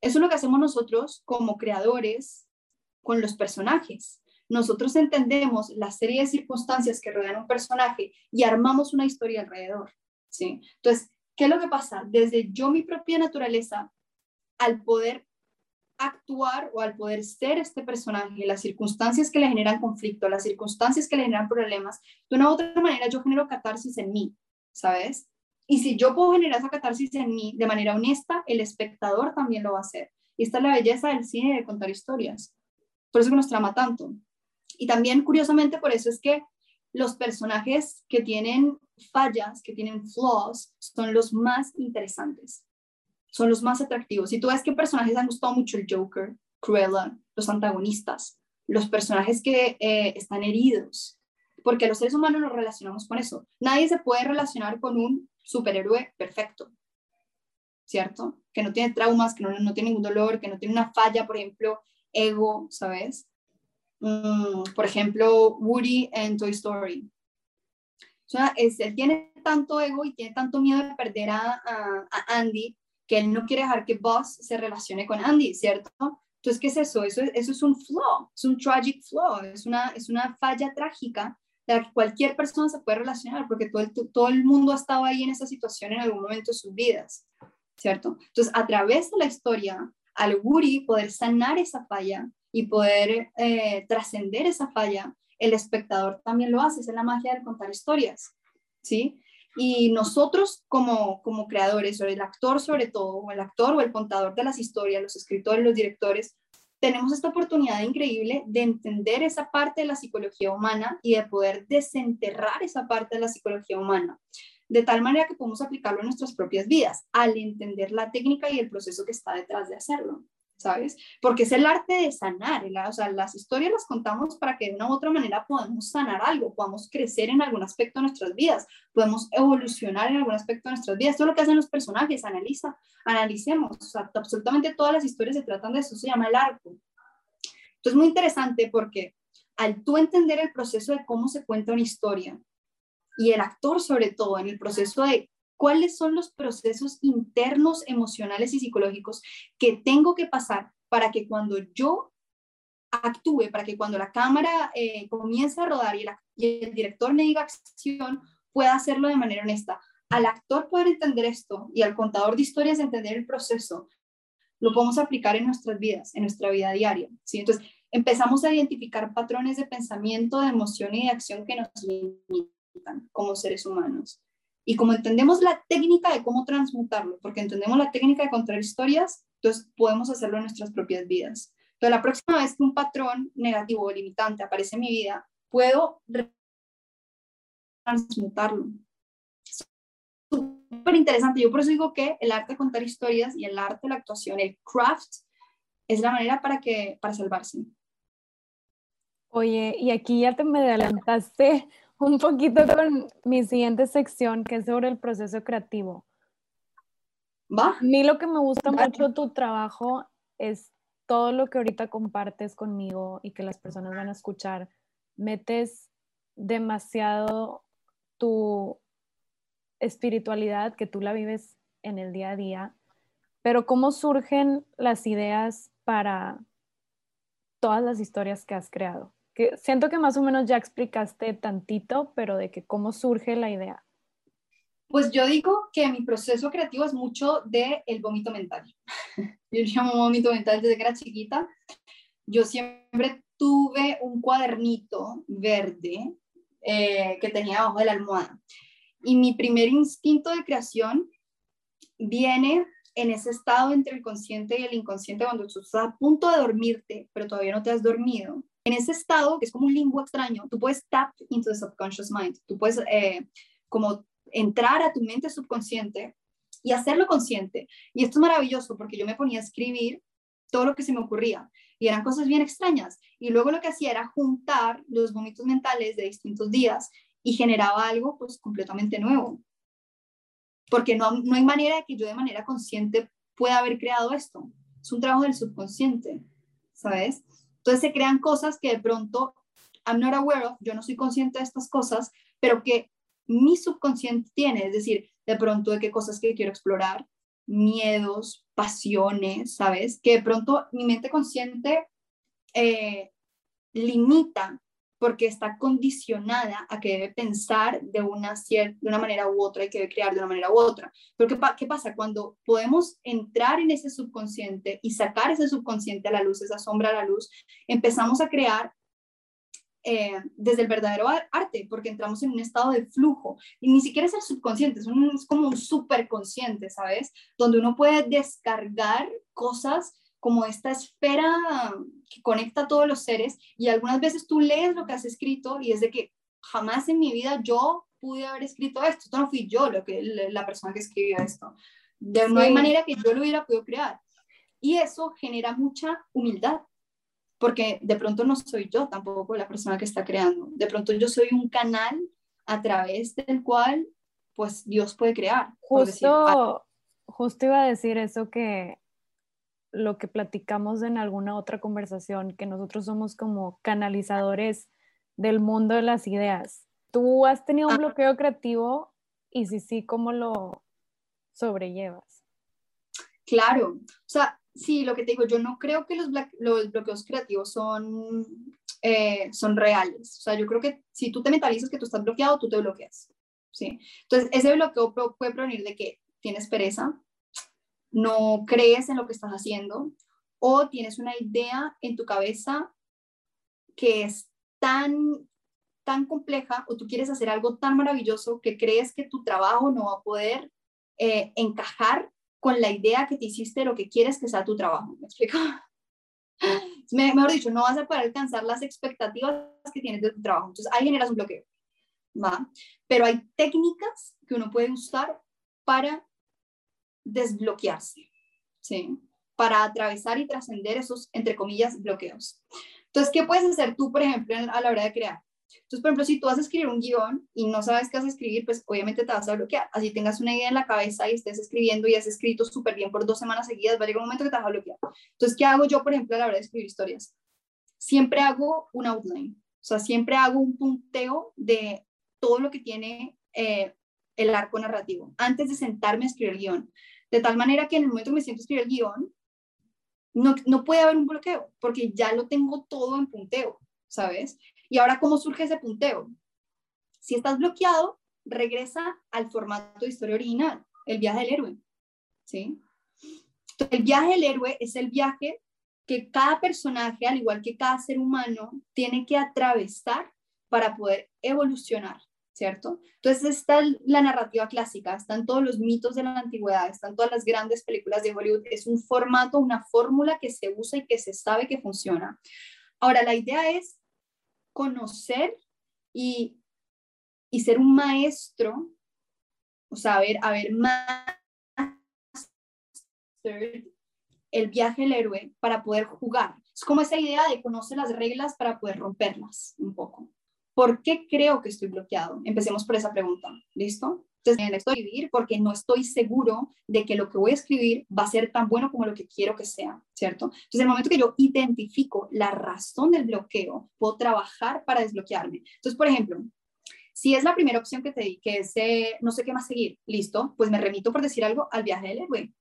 eso es lo que hacemos nosotros como creadores con los personajes. Nosotros entendemos la serie de circunstancias que rodean un personaje y armamos una historia alrededor. ¿sí? Entonces, ¿qué es lo que pasa? Desde yo, mi propia naturaleza, al poder actuar o al poder ser este personaje, las circunstancias que le generan conflicto, las circunstancias que le generan problemas, de una u otra manera yo genero catarsis en mí, ¿sabes? Y si yo puedo generar esa catarsis en mí de manera honesta, el espectador también lo va a hacer. Y esta es la belleza del cine de contar historias. Por eso que nos trama tanto. Y también, curiosamente, por eso es que los personajes que tienen fallas, que tienen flaws, son los más interesantes son los más atractivos. Si tú ves qué personajes han gustado mucho el Joker, Cruella, los antagonistas, los personajes que eh, están heridos, porque los seres humanos nos relacionamos con eso. Nadie se puede relacionar con un superhéroe perfecto, ¿cierto? Que no tiene traumas, que no, no tiene ningún dolor, que no tiene una falla, por ejemplo, ego, ¿sabes? Mm, por ejemplo, Woody en Toy Story. O sea, él tiene tanto ego y tiene tanto miedo de perder a Andy que él no quiere dejar que Buzz se relacione con Andy, ¿cierto? Entonces, ¿qué es eso? Eso, eso es un flaw, es un tragic flaw, es una, es una falla trágica de la que cualquier persona se puede relacionar, porque todo el, todo el mundo ha estado ahí en esa situación en algún momento de sus vidas, ¿cierto? Entonces, a través de la historia, al Woody poder sanar esa falla y poder eh, trascender esa falla, el espectador también lo hace, es la magia de contar historias, ¿sí? Y nosotros como, como creadores, o el actor sobre todo, o el actor o el contador de las historias, los escritores, los directores, tenemos esta oportunidad increíble de entender esa parte de la psicología humana y de poder desenterrar esa parte de la psicología humana, de tal manera que podemos aplicarlo en nuestras propias vidas, al entender la técnica y el proceso que está detrás de hacerlo. ¿Sabes? Porque es el arte de sanar, o sea, las historias las contamos para que de una u otra manera podamos sanar algo, podamos crecer en algún aspecto de nuestras vidas, podemos evolucionar en algún aspecto de nuestras vidas. Esto es lo que hacen los personajes, analiza, analicemos, o sea, absolutamente todas las historias se tratan de eso, se llama el arco. Entonces, muy interesante porque al tú entender el proceso de cómo se cuenta una historia y el actor sobre todo en el proceso de cuáles son los procesos internos, emocionales y psicológicos que tengo que pasar para que cuando yo actúe, para que cuando la cámara eh, comience a rodar y, el director me diga acción, pueda hacerlo de manera honesta. Al actor poder entender esto y al contador de historias entender el proceso, lo podemos aplicar en nuestras vidas, en nuestra vida diaria. ¿sí? Entonces, empezamos a identificar patrones de pensamiento, de emoción y de acción que nos limitan como seres humanos. Y como entendemos la técnica de cómo transmutarlo, porque entendemos la técnica de contar historias, entonces podemos hacerlo en nuestras propias vidas. Entonces, la próxima vez que un patrón negativo o limitante aparece en mi vida, puedo transmutarlo. Súper interesante. Yo por eso digo que el arte de contar historias y el arte de la actuación, el craft, es la manera para, que, para salvarse. Oye, y aquí ya te me adelantaste un poquito con mi siguiente sección, que es sobre el proceso creativo. ¿Va? A mí lo que me gusta mucho tu trabajo es todo lo que ahorita compartes conmigo y que las personas van a escuchar. Metes demasiado tu espiritualidad, que tú la vives en el día a día, pero ¿cómo surgen las ideas para todas las historias que has creado? Que siento que más o menos ya explicaste tantito, pero de que cómo surge la idea. Pues yo digo que mi proceso creativo es mucho del el vómito mental. yo llamo vómito mental desde que era chiquita. Yo siempre tuve un cuadernito verde eh, que tenía abajo de la almohada. Y mi primer instinto de creación viene en ese estado entre el consciente y el inconsciente cuando tú estás a punto de dormirte, pero todavía no te has dormido. En ese estado, que es como un limbo extraño, tú puedes tap into the subconscious mind. Tú puedes eh, como entrar a tu mente subconsciente y hacerlo consciente. Y esto es maravilloso porque yo me ponía a escribir todo lo que se me ocurría y eran cosas bien extrañas. Y luego lo que hacía era juntar los vómitos mentales de distintos días y generaba algo pues completamente nuevo. Porque no, no hay manera de que yo de manera consciente pueda haber creado esto. Es un trabajo del subconsciente, ¿sabes? Entonces se crean cosas que de pronto I'm not aware of, yo no soy consciente de estas cosas, pero que mi subconsciente tiene, es decir, de pronto de qué cosas que quiero explorar, miedos, pasiones, ¿sabes? Que de pronto mi mente consciente eh, limita porque está condicionada a que debe pensar de una, de una manera u otra y que debe crear de una manera u otra. Pero ¿qué, ¿qué, pasa? Cuando podemos entrar en ese subconsciente y sacar ese subconsciente a la luz, esa sombra a la luz, empezamos a crear eh, desde el verdadero arte, porque entramos en un estado de flujo y ni siquiera es el subconsciente, es, es como un superconsciente, ¿sabes? Donde uno puede descargar cosas como esta esfera que conecta a todos los seres y algunas veces tú lees lo que has escrito y es de que jamás en mi vida yo pude haber escrito esto, esto no fui yo lo que, la persona que escribió esto, de, no hay manera que yo lo hubiera podido crear. Y eso genera mucha humildad, porque de pronto no soy yo tampoco la persona que está creando, de pronto yo soy un canal a través del cual pues Dios puede crear. Justo, justo iba a decir eso que lo que platicamos en alguna otra conversación, que nosotros somos como canalizadores del mundo de las ideas. ¿Tú has tenido un bloqueo creativo y si sí, cómo lo sobrellevas? Claro, o sea, Sí, lo que te digo, yo no creo que los, los bloqueos creativos son, eh, son reales. O sea, yo creo que si tú te mentalizas que tú estás bloqueado, tú te bloqueas. ¿sí? Entonces, ese bloqueo puede provenir de que tienes pereza, no crees en lo que estás haciendo o tienes una idea en tu cabeza que es tan, tan compleja o tú quieres hacer algo tan maravilloso que crees que tu trabajo no va a poder eh, encajar con la idea que te hiciste de lo que quieres que sea tu trabajo. ¿Me explico? Mejor dicho, no vas a poder alcanzar las expectativas que tienes de tu trabajo. Entonces, ahí generas un bloqueo. ¿va? Pero hay técnicas que uno puede usar para desbloquearse, ¿sí? Para atravesar y trascender esos, entre comillas, bloqueos. Entonces, ¿qué puedes hacer tú, por ejemplo, a la hora de crear? Entonces, por ejemplo, si tú vas a escribir un guion y no sabes qué vas a escribir, pues obviamente te vas a bloquear. Así tengas una idea en la cabeza y estés escribiendo y has escrito súper bien por dos semanas seguidas, va a llegar un momento que te vas a bloquear. Entonces, ¿qué hago yo, por ejemplo, a la hora de escribir historias? Siempre hago un outline, o sea, siempre hago un punteo de todo lo que tiene eh, el arco narrativo antes de sentarme a escribir el guion. De tal manera que en el momento que me siento escribir el guion, no, no puede haber un bloqueo, porque ya lo tengo todo en punteo, ¿sabes? Y ahora, ¿cómo surge ese punteo? Si estás bloqueado, regresa al formato de historia original, el viaje del héroe. ¿sí? el viaje del héroe es el viaje que cada personaje, al igual que cada ser humano, tiene que atravesar para poder evolucionar, ¿cierto? Entonces está la narrativa clásica, están todos los mitos de la antigüedad, están todas las grandes películas de Hollywood, es un formato, una fórmula que se usa y que se sabe que funciona. Ahora, la idea es conocer y, y ser un maestro, o sea, haber, haber el viaje del héroe para poder jugar. Es como esa idea de conocer las reglas para poder romperlas un poco. ¿Por qué creo que estoy bloqueado? Empecemos por esa pregunta. ¿Listo? Entonces, estoy escribir porque no estoy seguro de que lo que voy a escribir va a ser tan bueno como lo que quiero que sea, ¿cierto? Entonces, el momento que yo identifico la razón del bloqueo, puedo trabajar para desbloquearme. Entonces, por ejemplo, si es la primera opción que te di, que es eh, no sé qué más seguir, listo, pues me remito por decir algo al viaje del héroe,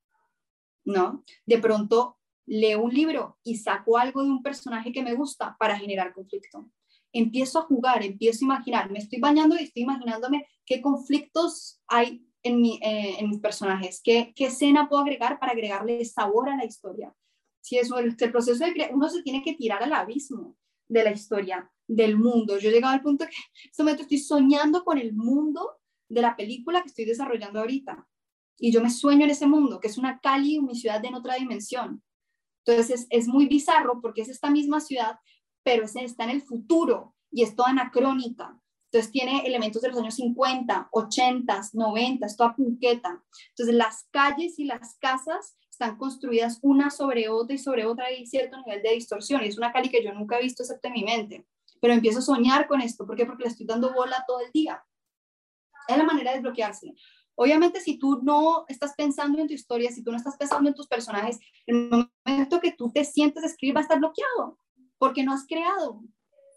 ¿no? De pronto leo un libro y saco algo de un personaje que me gusta para generar conflicto. Empiezo a jugar, empiezo a imaginar, me estoy bañando y estoy imaginándome qué conflictos hay en, mi, eh, en mis personajes, qué, qué escena puedo agregar para agregarle sabor a la historia. Si eso, el, el proceso de uno se tiene que tirar al abismo de la historia, del mundo. Yo he llegado al punto que en este momento estoy soñando con el mundo de la película que estoy desarrollando ahorita. Y yo me sueño en ese mundo, que es una Cali, mi ciudad en otra dimensión. Entonces es, es muy bizarro porque es esta misma ciudad, pero es, está en el futuro y es toda anacrónica. Entonces tiene elementos de los años 50, 80, 90, es toda punqueta. Entonces las calles y las casas están construidas una sobre otra y sobre otra hay cierto nivel de distorsión. Y es una Cali que yo nunca he visto excepto en mi mente. Pero empiezo a soñar con esto. ¿Por qué? Porque le estoy dando bola todo el día. Es la manera de desbloquearse. Obviamente, si tú no estás pensando en tu historia, si tú no estás pensando en tus personajes, el momento que tú te sientes escribir va a estar bloqueado, porque no has creado.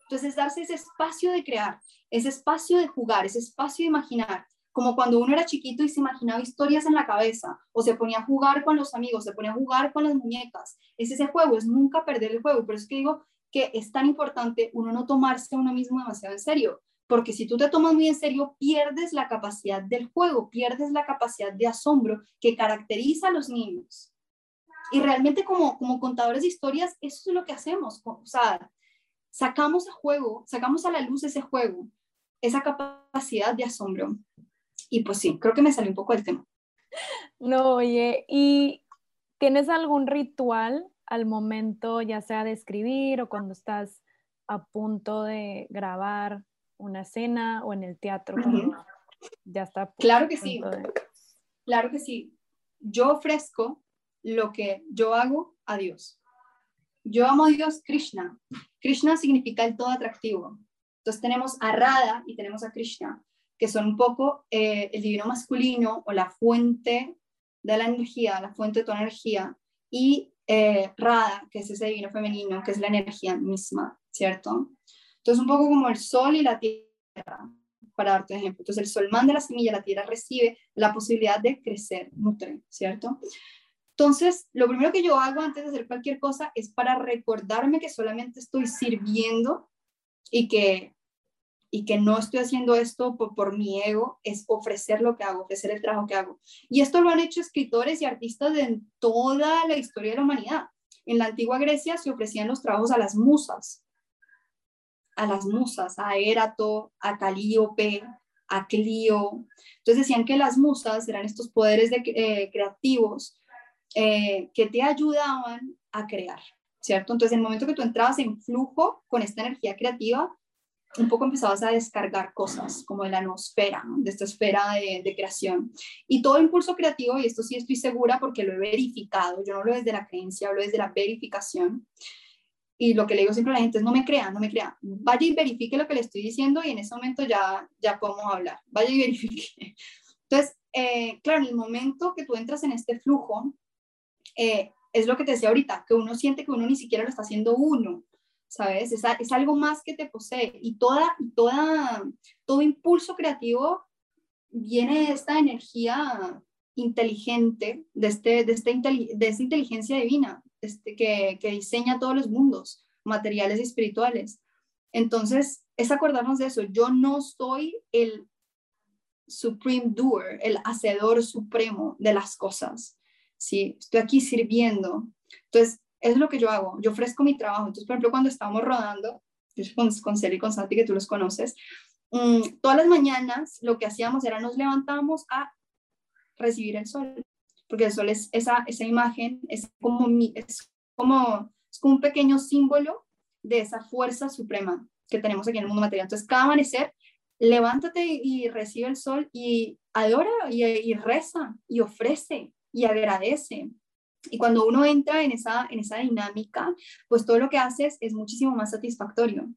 Entonces, darse ese espacio de crear, ese espacio de jugar, ese espacio de imaginar, como cuando uno era chiquito y se imaginaba historias en la cabeza, o se ponía a jugar con los amigos, se ponía a jugar con las muñecas. Es ese juego, es nunca perder el juego. Por eso es que digo que es tan importante uno no tomarse a uno mismo demasiado en serio porque si tú te tomas muy en serio, pierdes la capacidad del juego, pierdes la capacidad de asombro que caracteriza a los niños. Y realmente como, como contadores de historias, eso es lo que hacemos. O sea, sacamos a juego, sacamos a la luz ese juego, esa capacidad de asombro. Y pues sí, creo que me salió un poco el tema. No, oye, ¿y tienes algún ritual al momento, ya sea de escribir o cuando estás a punto de grabar? una escena o en el teatro ya está. Claro que sí, claro que sí. Yo ofrezco lo que yo hago a Dios. Yo amo a Dios Krishna. Krishna significa el todo atractivo. Entonces tenemos a Radha y tenemos a Krishna, que son un poco eh, el divino masculino o la fuente de la energía, la fuente de toda energía, y eh, Radha, que es ese divino femenino, que es la energía misma, ¿cierto? Entonces, un poco como el sol y la tierra, para darte un ejemplo. Entonces, el sol manda la semilla, la tierra recibe la posibilidad de crecer, nutrir, ¿cierto? Entonces, lo primero que yo hago antes de hacer cualquier cosa es para recordarme que solamente estoy sirviendo y que, y que no estoy haciendo esto por, por, mi ego, es ofrecer lo que hago, ofrecer el trabajo que hago. Y esto lo han hecho escritores y artistas de toda la historia de la humanidad. En la antigua Grecia se ofrecían los trabajos a las musas, a las musas, a Érato, a Calíope, a Clio. Entonces decían que las musas eran estos poderes de, eh, creativos eh, que te ayudaban a crear, ¿cierto? Entonces, en el momento que tú entrabas en flujo con esta energía creativa, un poco empezabas a descargar cosas como de la nosfera, de esta esfera de, de, creación. Y todo impulso creativo, y esto sí estoy segura porque lo he verificado, yo no lo desde la creencia, hablo desde la verificación, y lo que le digo siempre a la gente es no me crea, no me crea. Vaya y verifique lo que le estoy diciendo y en ese momento ya, ya podemos hablar. Vaya y verifique. Entonces, eh, claro, en el momento que tú entras en este flujo, eh, es lo que te decía ahorita, que uno siente que uno ni siquiera lo está haciendo uno, ¿sabes? Es, es algo más que te posee y toda, toda, todo impulso creativo viene de esta energía inteligente, de, este, de, este, de esta inteligencia divina, este, que, que diseña todos los mundos, materiales y espirituales. Entonces, es acordarnos de eso. Yo no soy el supreme doer, el hacedor supremo de las cosas. ¿Sí? Estoy aquí sirviendo. Entonces, es lo que yo hago. Yo ofrezco mi trabajo. Entonces, por ejemplo, cuando estábamos rodando, con, con Celi y con Santi, que tú los conoces, um, todas las mañanas lo que hacíamos era nos levantábamos a recibir el sol porque el sol es esa, imagen, es como, un pequeño símbolo de esa fuerza suprema que tenemos aquí en el mundo material. Entonces, cada amanecer, levántate y recibe el sol y adora y reza y ofrece y agradece. Y cuando uno entra en esa, en esa dinámica, pues todo lo que haces es muchísimo más satisfactorio.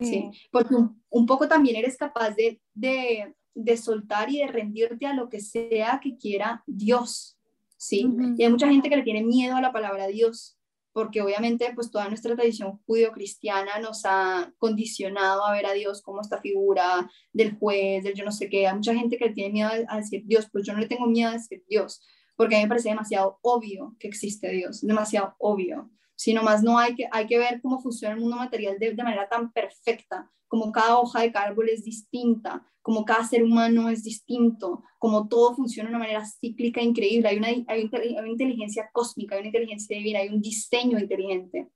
Sí. Porque un, poco también eres capaz de, de, de, soltar y de rendirte a lo que sea que quiera Dios. Sí. Y hay mucha gente que le tiene miedo a la palabra Dios porque obviamente pues toda nuestra tradición judío-cristiana nos ha condicionado a ver a Dios como esta figura del juez, del yo no sé qué. Hay mucha gente que le tiene miedo a decir Dios, pues yo no le tengo miedo a decir Dios, porque a mí me parece demasiado obvio que existe Dios, demasiado obvio. Sino más no hay que, hay que ver cómo funciona el mundo material de, de manera tan perfecta, como cada hoja de árbol es distinta, como cada ser humano es distinto, como todo funciona de una manera cíclica increíble, hay una, hay una inteligencia cósmica, hay una inteligencia divina, hay un diseño inteligente.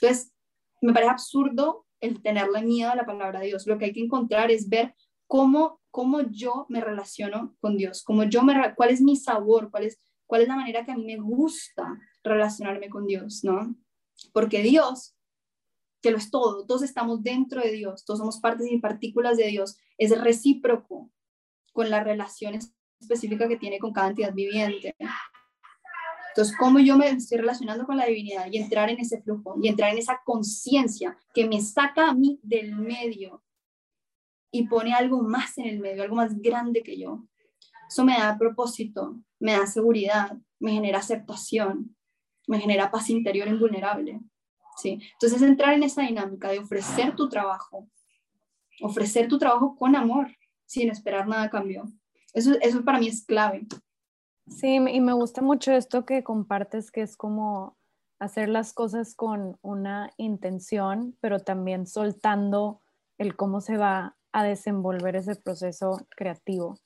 Entonces, me parece absurdo el tenerle miedo a la palabra de Dios. Lo que hay que encontrar es ver cómo, cómo yo me relaciono con Dios, cómo yo me, cuál es mi sabor, cuál es, cuál es la manera que a mí me gusta relacionarme con Dios, ¿no? Porque Dios que lo es todo, todos estamos dentro de Dios, todos somos partes y partículas de Dios, es recíproco con la relación específica que tiene con cada entidad viviente. Entonces, ¿cómo yo me estoy relacionando con la divinidad y entrar en ese flujo y entrar en esa conciencia que me saca a mí del medio y pone algo más en el medio, algo más grande que yo? Eso me da propósito, me da seguridad, me genera aceptación, me genera paz interior invulnerable. ¿sí? Entonces, entrar en esa dinámica de ofrecer tu trabajo, ofrecer tu trabajo con amor, sin esperar nada a cambio. Eso, eso para mí es clave. Sí, y me gusta mucho esto que compartes, que es como hacer las cosas con una intención, pero también soltando el cómo se va a desenvolver ese proceso creativo.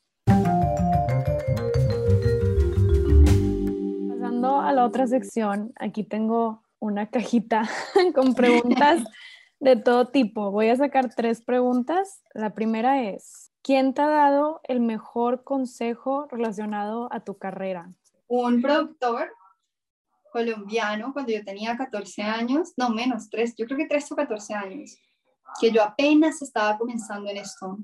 Pasando a la otra sección, aquí tengo una cajita con preguntas de todo tipo. Voy a sacar tres preguntas. La primera es, ¿quién te ha dado el mejor consejo relacionado a tu carrera? Un productor colombiano cuando yo tenía 14 años, no menos, tres, yo creo que 3 o 14 años, que yo apenas estaba comenzando en esto.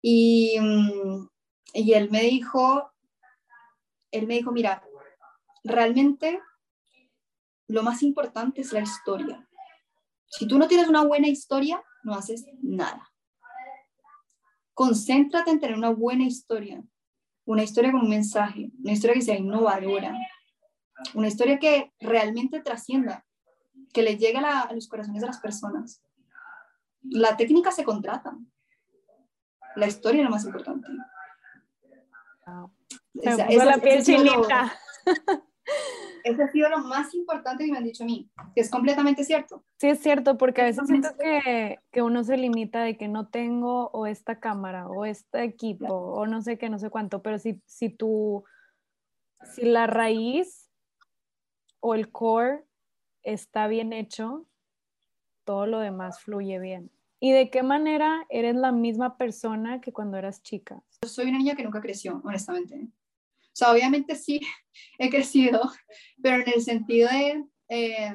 Y, mm, y él me dijo, él me dijo, mira, realmente lo más importante es la historia. Si tú no tienes una buena historia, no haces nada. Concéntrate en tener una buena historia, una historia con un mensaje, una historia que sea innovadora, una historia que realmente trascienda, que le llegue a, los corazones de las personas. La técnica se contrata, la historia es lo más importante. la piel chinita. Ese ha sido lo más importante que me han dicho a mí, que es completamente cierto. Sí, es cierto, porque a veces siento que, que, uno se limita de que no tengo o esta cámara o este equipo o no sé qué, no sé cuánto, pero si, si tú, si la raíz o el core está bien hecho, todo lo demás fluye bien. ¿Y de qué manera eres la misma persona que cuando eras chica? Yo soy una niña que nunca creció, honestamente. O sea, obviamente sí he crecido, pero en el sentido de eh,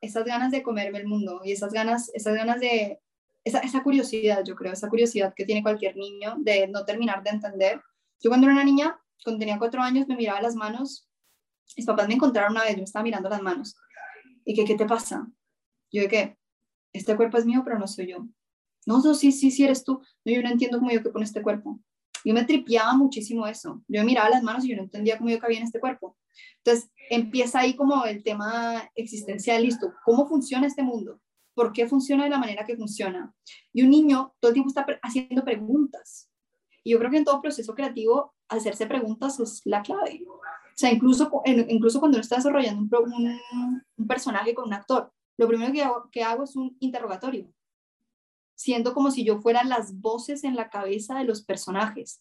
esas ganas de comerme el mundo y esas ganas, esas ganas de, esa, esa, curiosidad, yo creo, esa curiosidad que tiene cualquier niño de no terminar de entender. Yo cuando era una niña, cuando tenía cuatro años, me miraba las manos, mis papás me encontraron una vez, yo me estaba mirando las manos, y que, ¿qué te pasa? Yo de este cuerpo es mío, pero no soy yo. No, no, sí, sí, sí eres tú. No, yo no entiendo cómo yo que pone este cuerpo. Yo me tripiaba muchísimo eso. Yo miraba las manos y yo no entendía cómo yo cabía en este cuerpo. Entonces empieza ahí como el tema existencial, listo. ¿Cómo funciona este mundo? ¿Por qué funciona de la manera que funciona? Y un niño todo el tiempo está haciendo preguntas. Y yo creo que en todo proceso creativo, hacerse preguntas es la clave. O sea, incluso, incluso cuando uno está desarrollando un, un, personaje con un actor, lo primero que hago, que hago es un interrogatorio siendo como si yo fuera las voces en la cabeza de los personajes.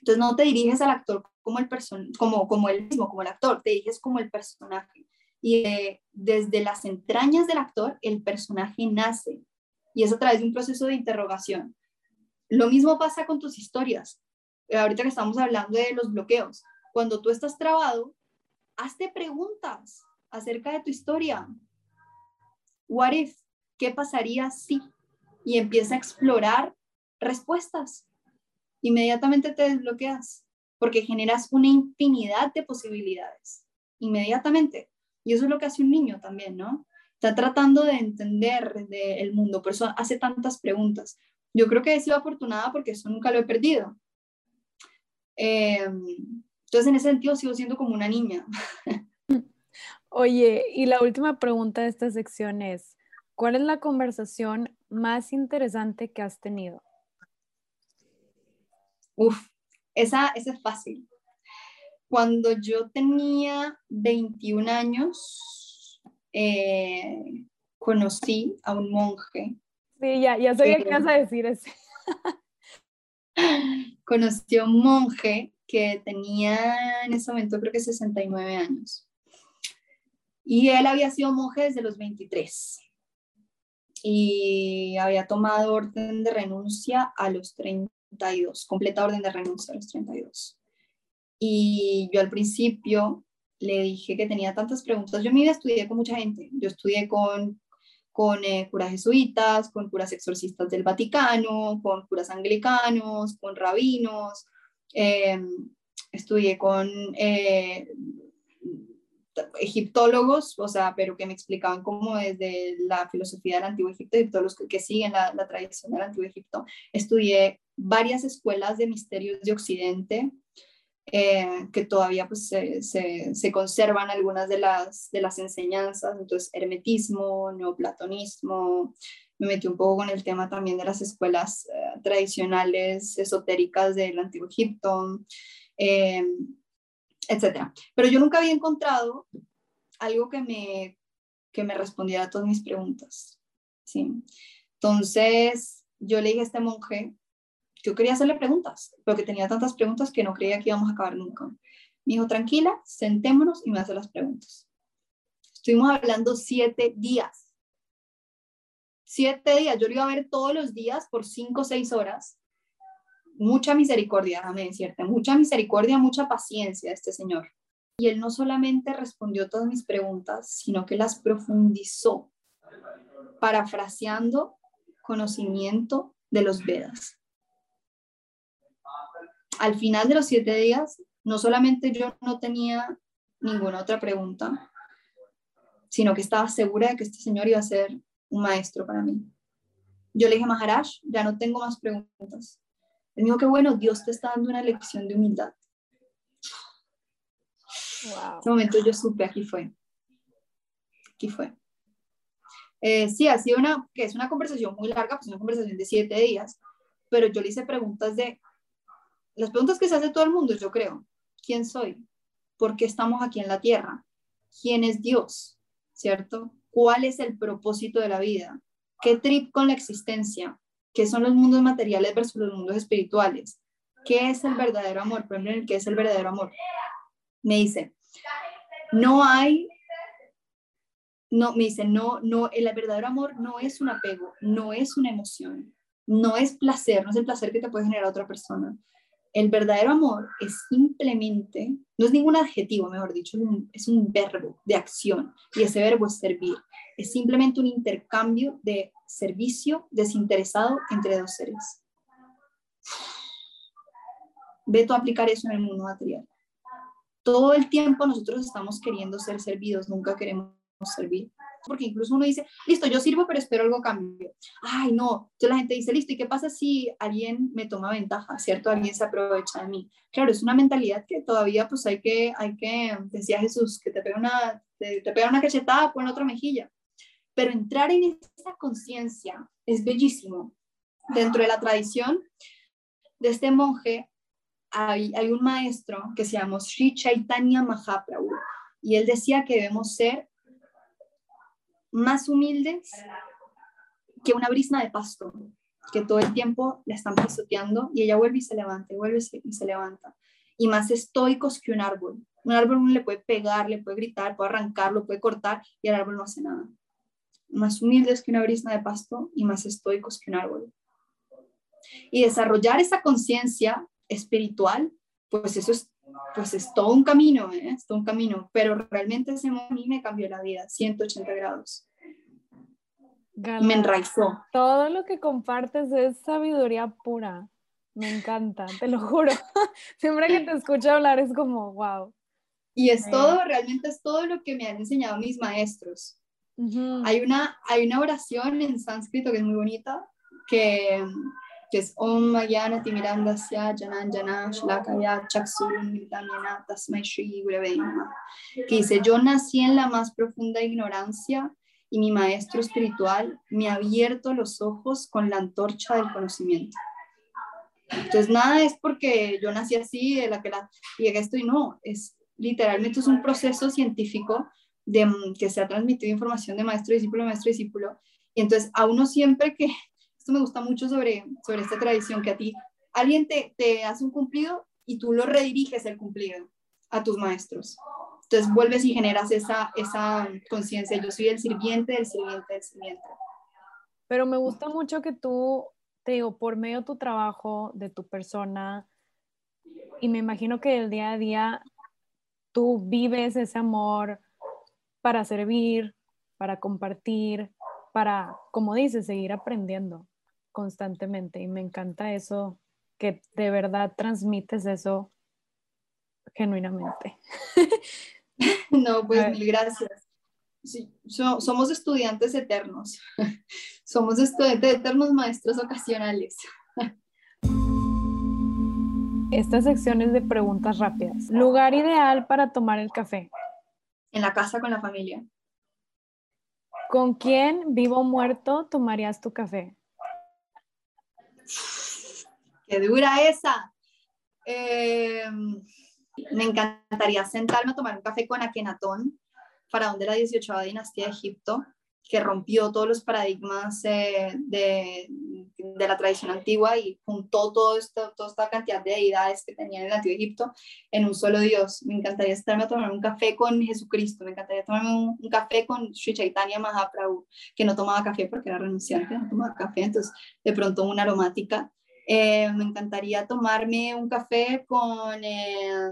Entonces no te diriges al actor como el, person como, como el mismo, como el actor, te diriges como el personaje. Y desde las entrañas del actor, el personaje nace. Y es a través de un proceso de interrogación. Lo mismo pasa con tus historias. Ahorita que estamos hablando de los bloqueos. Cuando tú estás trabado, hazte preguntas acerca de tu historia. What if? ¿Qué pasaría si? Y empieza a explorar respuestas. Inmediatamente te desbloqueas porque generas una infinidad de posibilidades. inmediatamente. Y eso es lo que hace un niño también, ¿no? Está tratando de entender el mundo, por eso hace tantas preguntas. Yo creo que he sido afortunada porque eso nunca lo he perdido. Em, entonces, en ese sentido, sigo siendo como una niña. Oye, y la última pregunta de esta sección es, ¿cuál es la conversación más interesante que has tenido? Uf, esa, esa es fácil. Cuando yo tenía 21 años, eh, conocí a un monje. Sí, ya, ya sabía que ibas a decir eso. conocí a un monje que tenía en ese momento creo que 69 años. Y él había sido monje desde los 23 y había tomado orden de renuncia a los 32, completa orden de renuncia a los 32. Y yo al principio le dije que tenía tantas preguntas. Yo en mi vida estudié con mucha gente. Yo estudié con, con eh, curas jesuitas, con curas exorcistas del Vaticano, con curas anglicanos, con rabinos. Em, estudié con eh, egiptólogos, o sea, pero que me explicaban cómo desde la filosofía del Antiguo Egipto todos los que, siguen la, tradición del Antiguo Egipto. Estudié varias escuelas de misterios de Occidente, eh, que todavía pues, se, se, conservan algunas de las, de las enseñanzas, entonces hermetismo, neoplatonismo, me metí un poco con el tema también de las escuelas eh, tradicionales esotéricas del Antiguo Egipto. Eh, etcétera. Pero yo nunca había encontrado algo que me, que me respondiera a todas mis preguntas. ¿sí? Entonces, yo le dije a este monje, yo quería hacerle preguntas, pero que tenía tantas preguntas que no creía que íbamos a acabar nunca. Me dijo, tranquila, sentémonos y me hace las preguntas. Estuvimos hablando siete días. Siete días. Yo lo iba a ver todos los días por cinco o seis horas mucha misericordia, déjame decirte, mucha misericordia, mucha paciencia este señor. Y él no solamente respondió todas mis preguntas, sino que las profundizó, parafraseando conocimiento de los Vedas. Al final de los siete días, no solamente yo no tenía ninguna otra pregunta, sino que estaba segura de que este señor iba a ser un maestro para mí. Yo le dije, Maharaj, ya no tengo más preguntas. Él dijo que bueno, Dios te está dando una lección de humildad. Wow. En ese momento yo supe, aquí fue. Aquí fue. Eh, sí, ha sido una, que es una conversación muy larga, pues una conversación de siete días, pero yo le hice preguntas de, las preguntas que se hace todo el mundo, yo creo. ¿Quién soy? ¿Por qué estamos aquí en la tierra? ¿Quién es Dios? ¿Cierto? ¿Cuál es el propósito de la vida? ¿Qué trip con la existencia? ¿Qué son los mundos materiales versus los mundos espirituales? ¿Qué es el verdadero amor? Por ¿qué es el verdadero amor? Me dice, no hay, no, me dice, no, no, el verdadero amor no es un apego, no es una emoción, no es placer, no es el placer que te puede generar otra persona. El verdadero amor es simplemente, no es ningún adjetivo, mejor dicho, es un, es un verbo de acción y ese verbo es servir. Es simplemente un intercambio de servicio desinteresado entre dos seres. Ve tú a aplicar eso en el mundo material. Todo el tiempo nosotros estamos queriendo ser servidos, nunca queremos servir. Porque incluso uno dice, listo, yo sirvo, pero espero algo cambio. Ay, no. Entonces la gente dice, listo, ¿y qué pasa si alguien me toma ventaja, cierto? Alguien se aprovecha de mí. Claro, es una mentalidad que todavía pues hay que, hay que, decía Jesús, que te pega una, te, te pega una cachetada, pon otra mejilla. Pero entrar en esa conciencia es bellísimo. Dentro de la tradición de este monje hay, un maestro que se llama Sri Chaitanya Mahaprabhu y él decía que debemos ser más humildes que una brisna de pasto, que todo el tiempo la están pisoteando y ella vuelve y se levanta, y vuelve y se levanta. Y más estoicos que un árbol. Un árbol uno le puede pegar, le puede gritar, puede arrancarlo, puede cortar y el árbol no hace nada más humildes que una brisna de pasto y más estoicos que un árbol. Y desarrollar esa conciencia espiritual, pues eso es, pues es todo un camino, ¿eh? es todo un camino, pero realmente ese a mí me cambió la vida, 180 grados. me enraizó. Todo lo que compartes es sabiduría pura. Me encanta, te lo juro. Siempre que te escucho hablar es como, wow. Y es todo, realmente es todo lo que me han enseñado mis maestros. Hay, una, hay una oración en sánscrito que es muy bonita, que, que es Om Mayana Timirandasya Janan Jana Shlakaya Chaksurun Tasmai Shri que dice, yo nací en la más profunda ignorancia y mi maestro espiritual me ha abierto los ojos con la antorcha del conocimiento. Entonces, nada es porque yo nací así, de la que la llegué esto y no, es literalmente es un proceso científico de, que se ha transmitido información de maestro, discípulo, maestro, discípulo. Y entonces, a uno siempre que, esto me gusta mucho sobre, sobre esta tradición, que a ti alguien te, te hace un cumplido y tú lo rediriges el cumplido a tus maestros. Entonces vuelves y generas esa, esa conciencia. Yo soy el sirviente del sirviente del sirviente. Pero me gusta mucho que tú, te digo, por medio de tu trabajo, de tu persona, y me imagino que el día a día tú vives ese amor para servir, para compartir, para, como dices, seguir aprendiendo constantemente. Y me encanta eso, que de verdad transmites eso genuinamente. No, pues mil gracias. somos estudiantes eternos. somos estudiantes eternos, maestros ocasionales. Esta sección es de preguntas rápidas. Lugar ideal para tomar el café. En la casa con la familia. ¿Con quién, vivo o muerto, tomarías tu café? ¡Qué dura esa! Eh, me encantaría sentarme a tomar un café con Akenatón, faraón de la 18 dinastía de Egipto, que rompió todos los paradigmas eh, de, de, la tradición antigua y juntó todo esto, toda esta cantidad de deidades que tenía en el antiguo Egipto en un solo Dios. Me encantaría sentarme a tomar un café con Jesucristo, me encantaría tomarme un, un café con Sri Chaitanya Mahaprabhu, que no tomaba café porque era renunciante, no tomaba café, entonces de pronto una aromática eh, me encantaría tomarme un café con eh,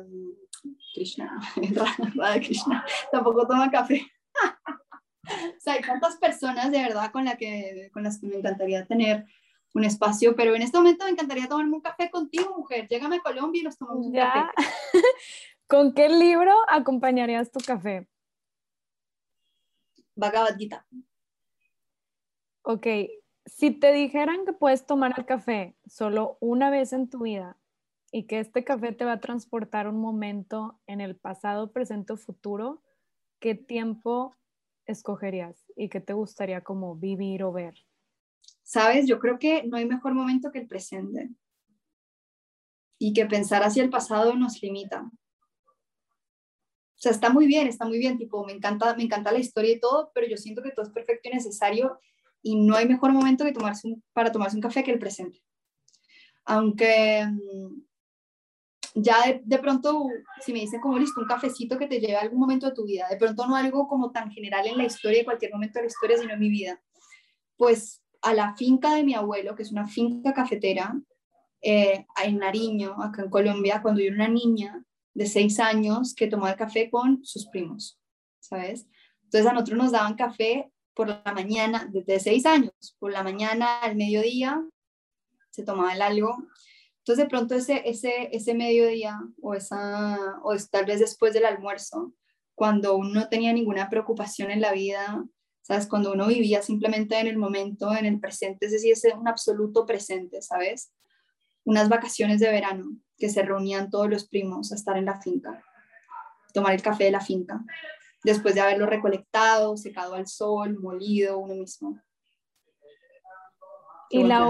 Krishna, Krishna, tampoco toma café. o sea, hay tantas personas de verdad con, la que, con las que me encantaría tener un espacio, pero en este momento me encantaría tomarme un café contigo, mujer. Llégame a Colombia y nos tomamos un café. ¿Con qué libro acompañarías tu café? Bhagavad Gita. Ok, si te dijeran que puedes tomar el café solo una vez en tu vida y que este café te va a transportar un momento en el pasado, presente o futuro, ¿qué tiempo escogerías y qué te gustaría como vivir o ver? Sabes, yo creo que no hay mejor momento que el presente y que pensar hacia el pasado nos limita. O sea, está muy bien, está muy bien, tipo, me encanta, me encanta la historia y todo, pero yo siento que todo es perfecto y necesario y no hay mejor momento que tomarse para tomarse un café que el presente. Aunque mm, ya de, pronto, si me dicen como listo, un cafecito que te lleve a algún momento de tu vida, de pronto no algo como tan general en la historia, en cualquier momento de la historia, sino en mi vida, pues a la finca de mi abuelo, que es una finca cafetera, eh, en Nariño, acá en Colombia, cuando yo era una niña de seis años que tomaba café con sus primos, ¿sabes? Entonces a nosotros nos daban café por la mañana, desde seis años, por la mañana al mediodía, se tomaba el algo. Entonces de pronto ese, ese, ese mediodía o, esa, o tal vez después del almuerzo, cuando uno no tenía ninguna preocupación en la vida, ¿sabes? Cuando uno vivía simplemente en el momento, en el presente, es decir, es un absoluto presente, ¿sabes? Unas vacaciones de verano que se reunían todos los primos a estar en la finca, tomar el café de la finca después de haberlo recolectado, secado al sol, molido uno mismo. Y la,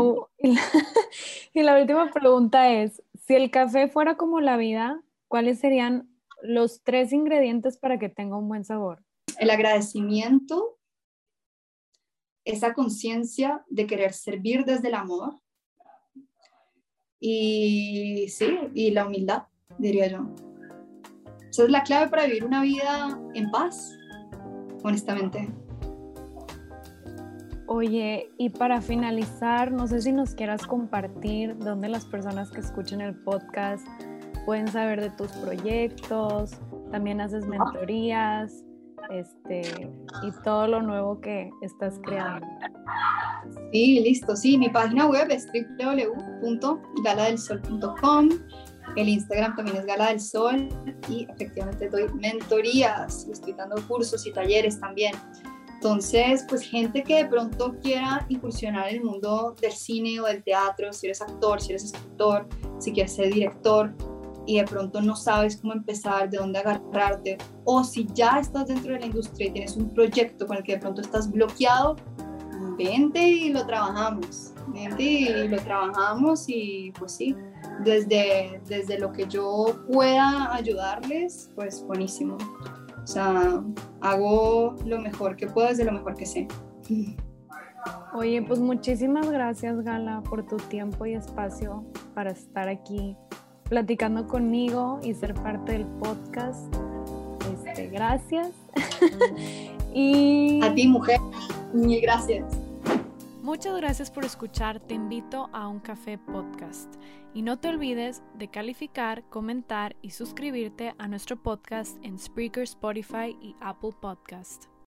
y la, última pregunta es, si el café fuera como la vida, ¿cuáles serían los tres ingredientes para que tenga un buen sabor? El agradecimiento, esa conciencia de querer servir desde el amor y sí, y la humildad, diría yo. Esa es la clave para vivir una vida en paz, honestamente. Oye, y para finalizar, no sé si nos quieras compartir dónde las personas que escuchen el podcast pueden saber de tus proyectos, también haces mentorías, este, y todo lo nuevo que estás creando. Sí, listo, sí, mi página web es www.galadelsol.com El Instagram también es Gala del Sol y efectivamente doy mentorías y estoy dando cursos y talleres también. Entonces, pues gente que de pronto quiera incursionar en el mundo del cine o del teatro, si eres actor, si eres escritor, si quieres ser director y de pronto no sabes cómo empezar, de dónde agarrarte, o si ya estás dentro de la industria y tienes un proyecto con el que de pronto estás bloqueado, vente y lo trabajamos, vente y lo trabajamos y pues sí, desde, desde lo que yo pueda ayudarles, pues buenísimo. O sea, hago lo mejor que puedo desde lo mejor que sé. Oye, pues muchísimas gracias Gala por tu tiempo y espacio para estar aquí platicando conmigo y ser parte del podcast. Este, gracias. y a ti, mujer, mil gracias. Muchas gracias por escuchar. Te invito a un café podcast. Y no te olvides de calificar, comentar y suscribirte a nuestro podcast en Spreaker, Spotify y Apple Podcast.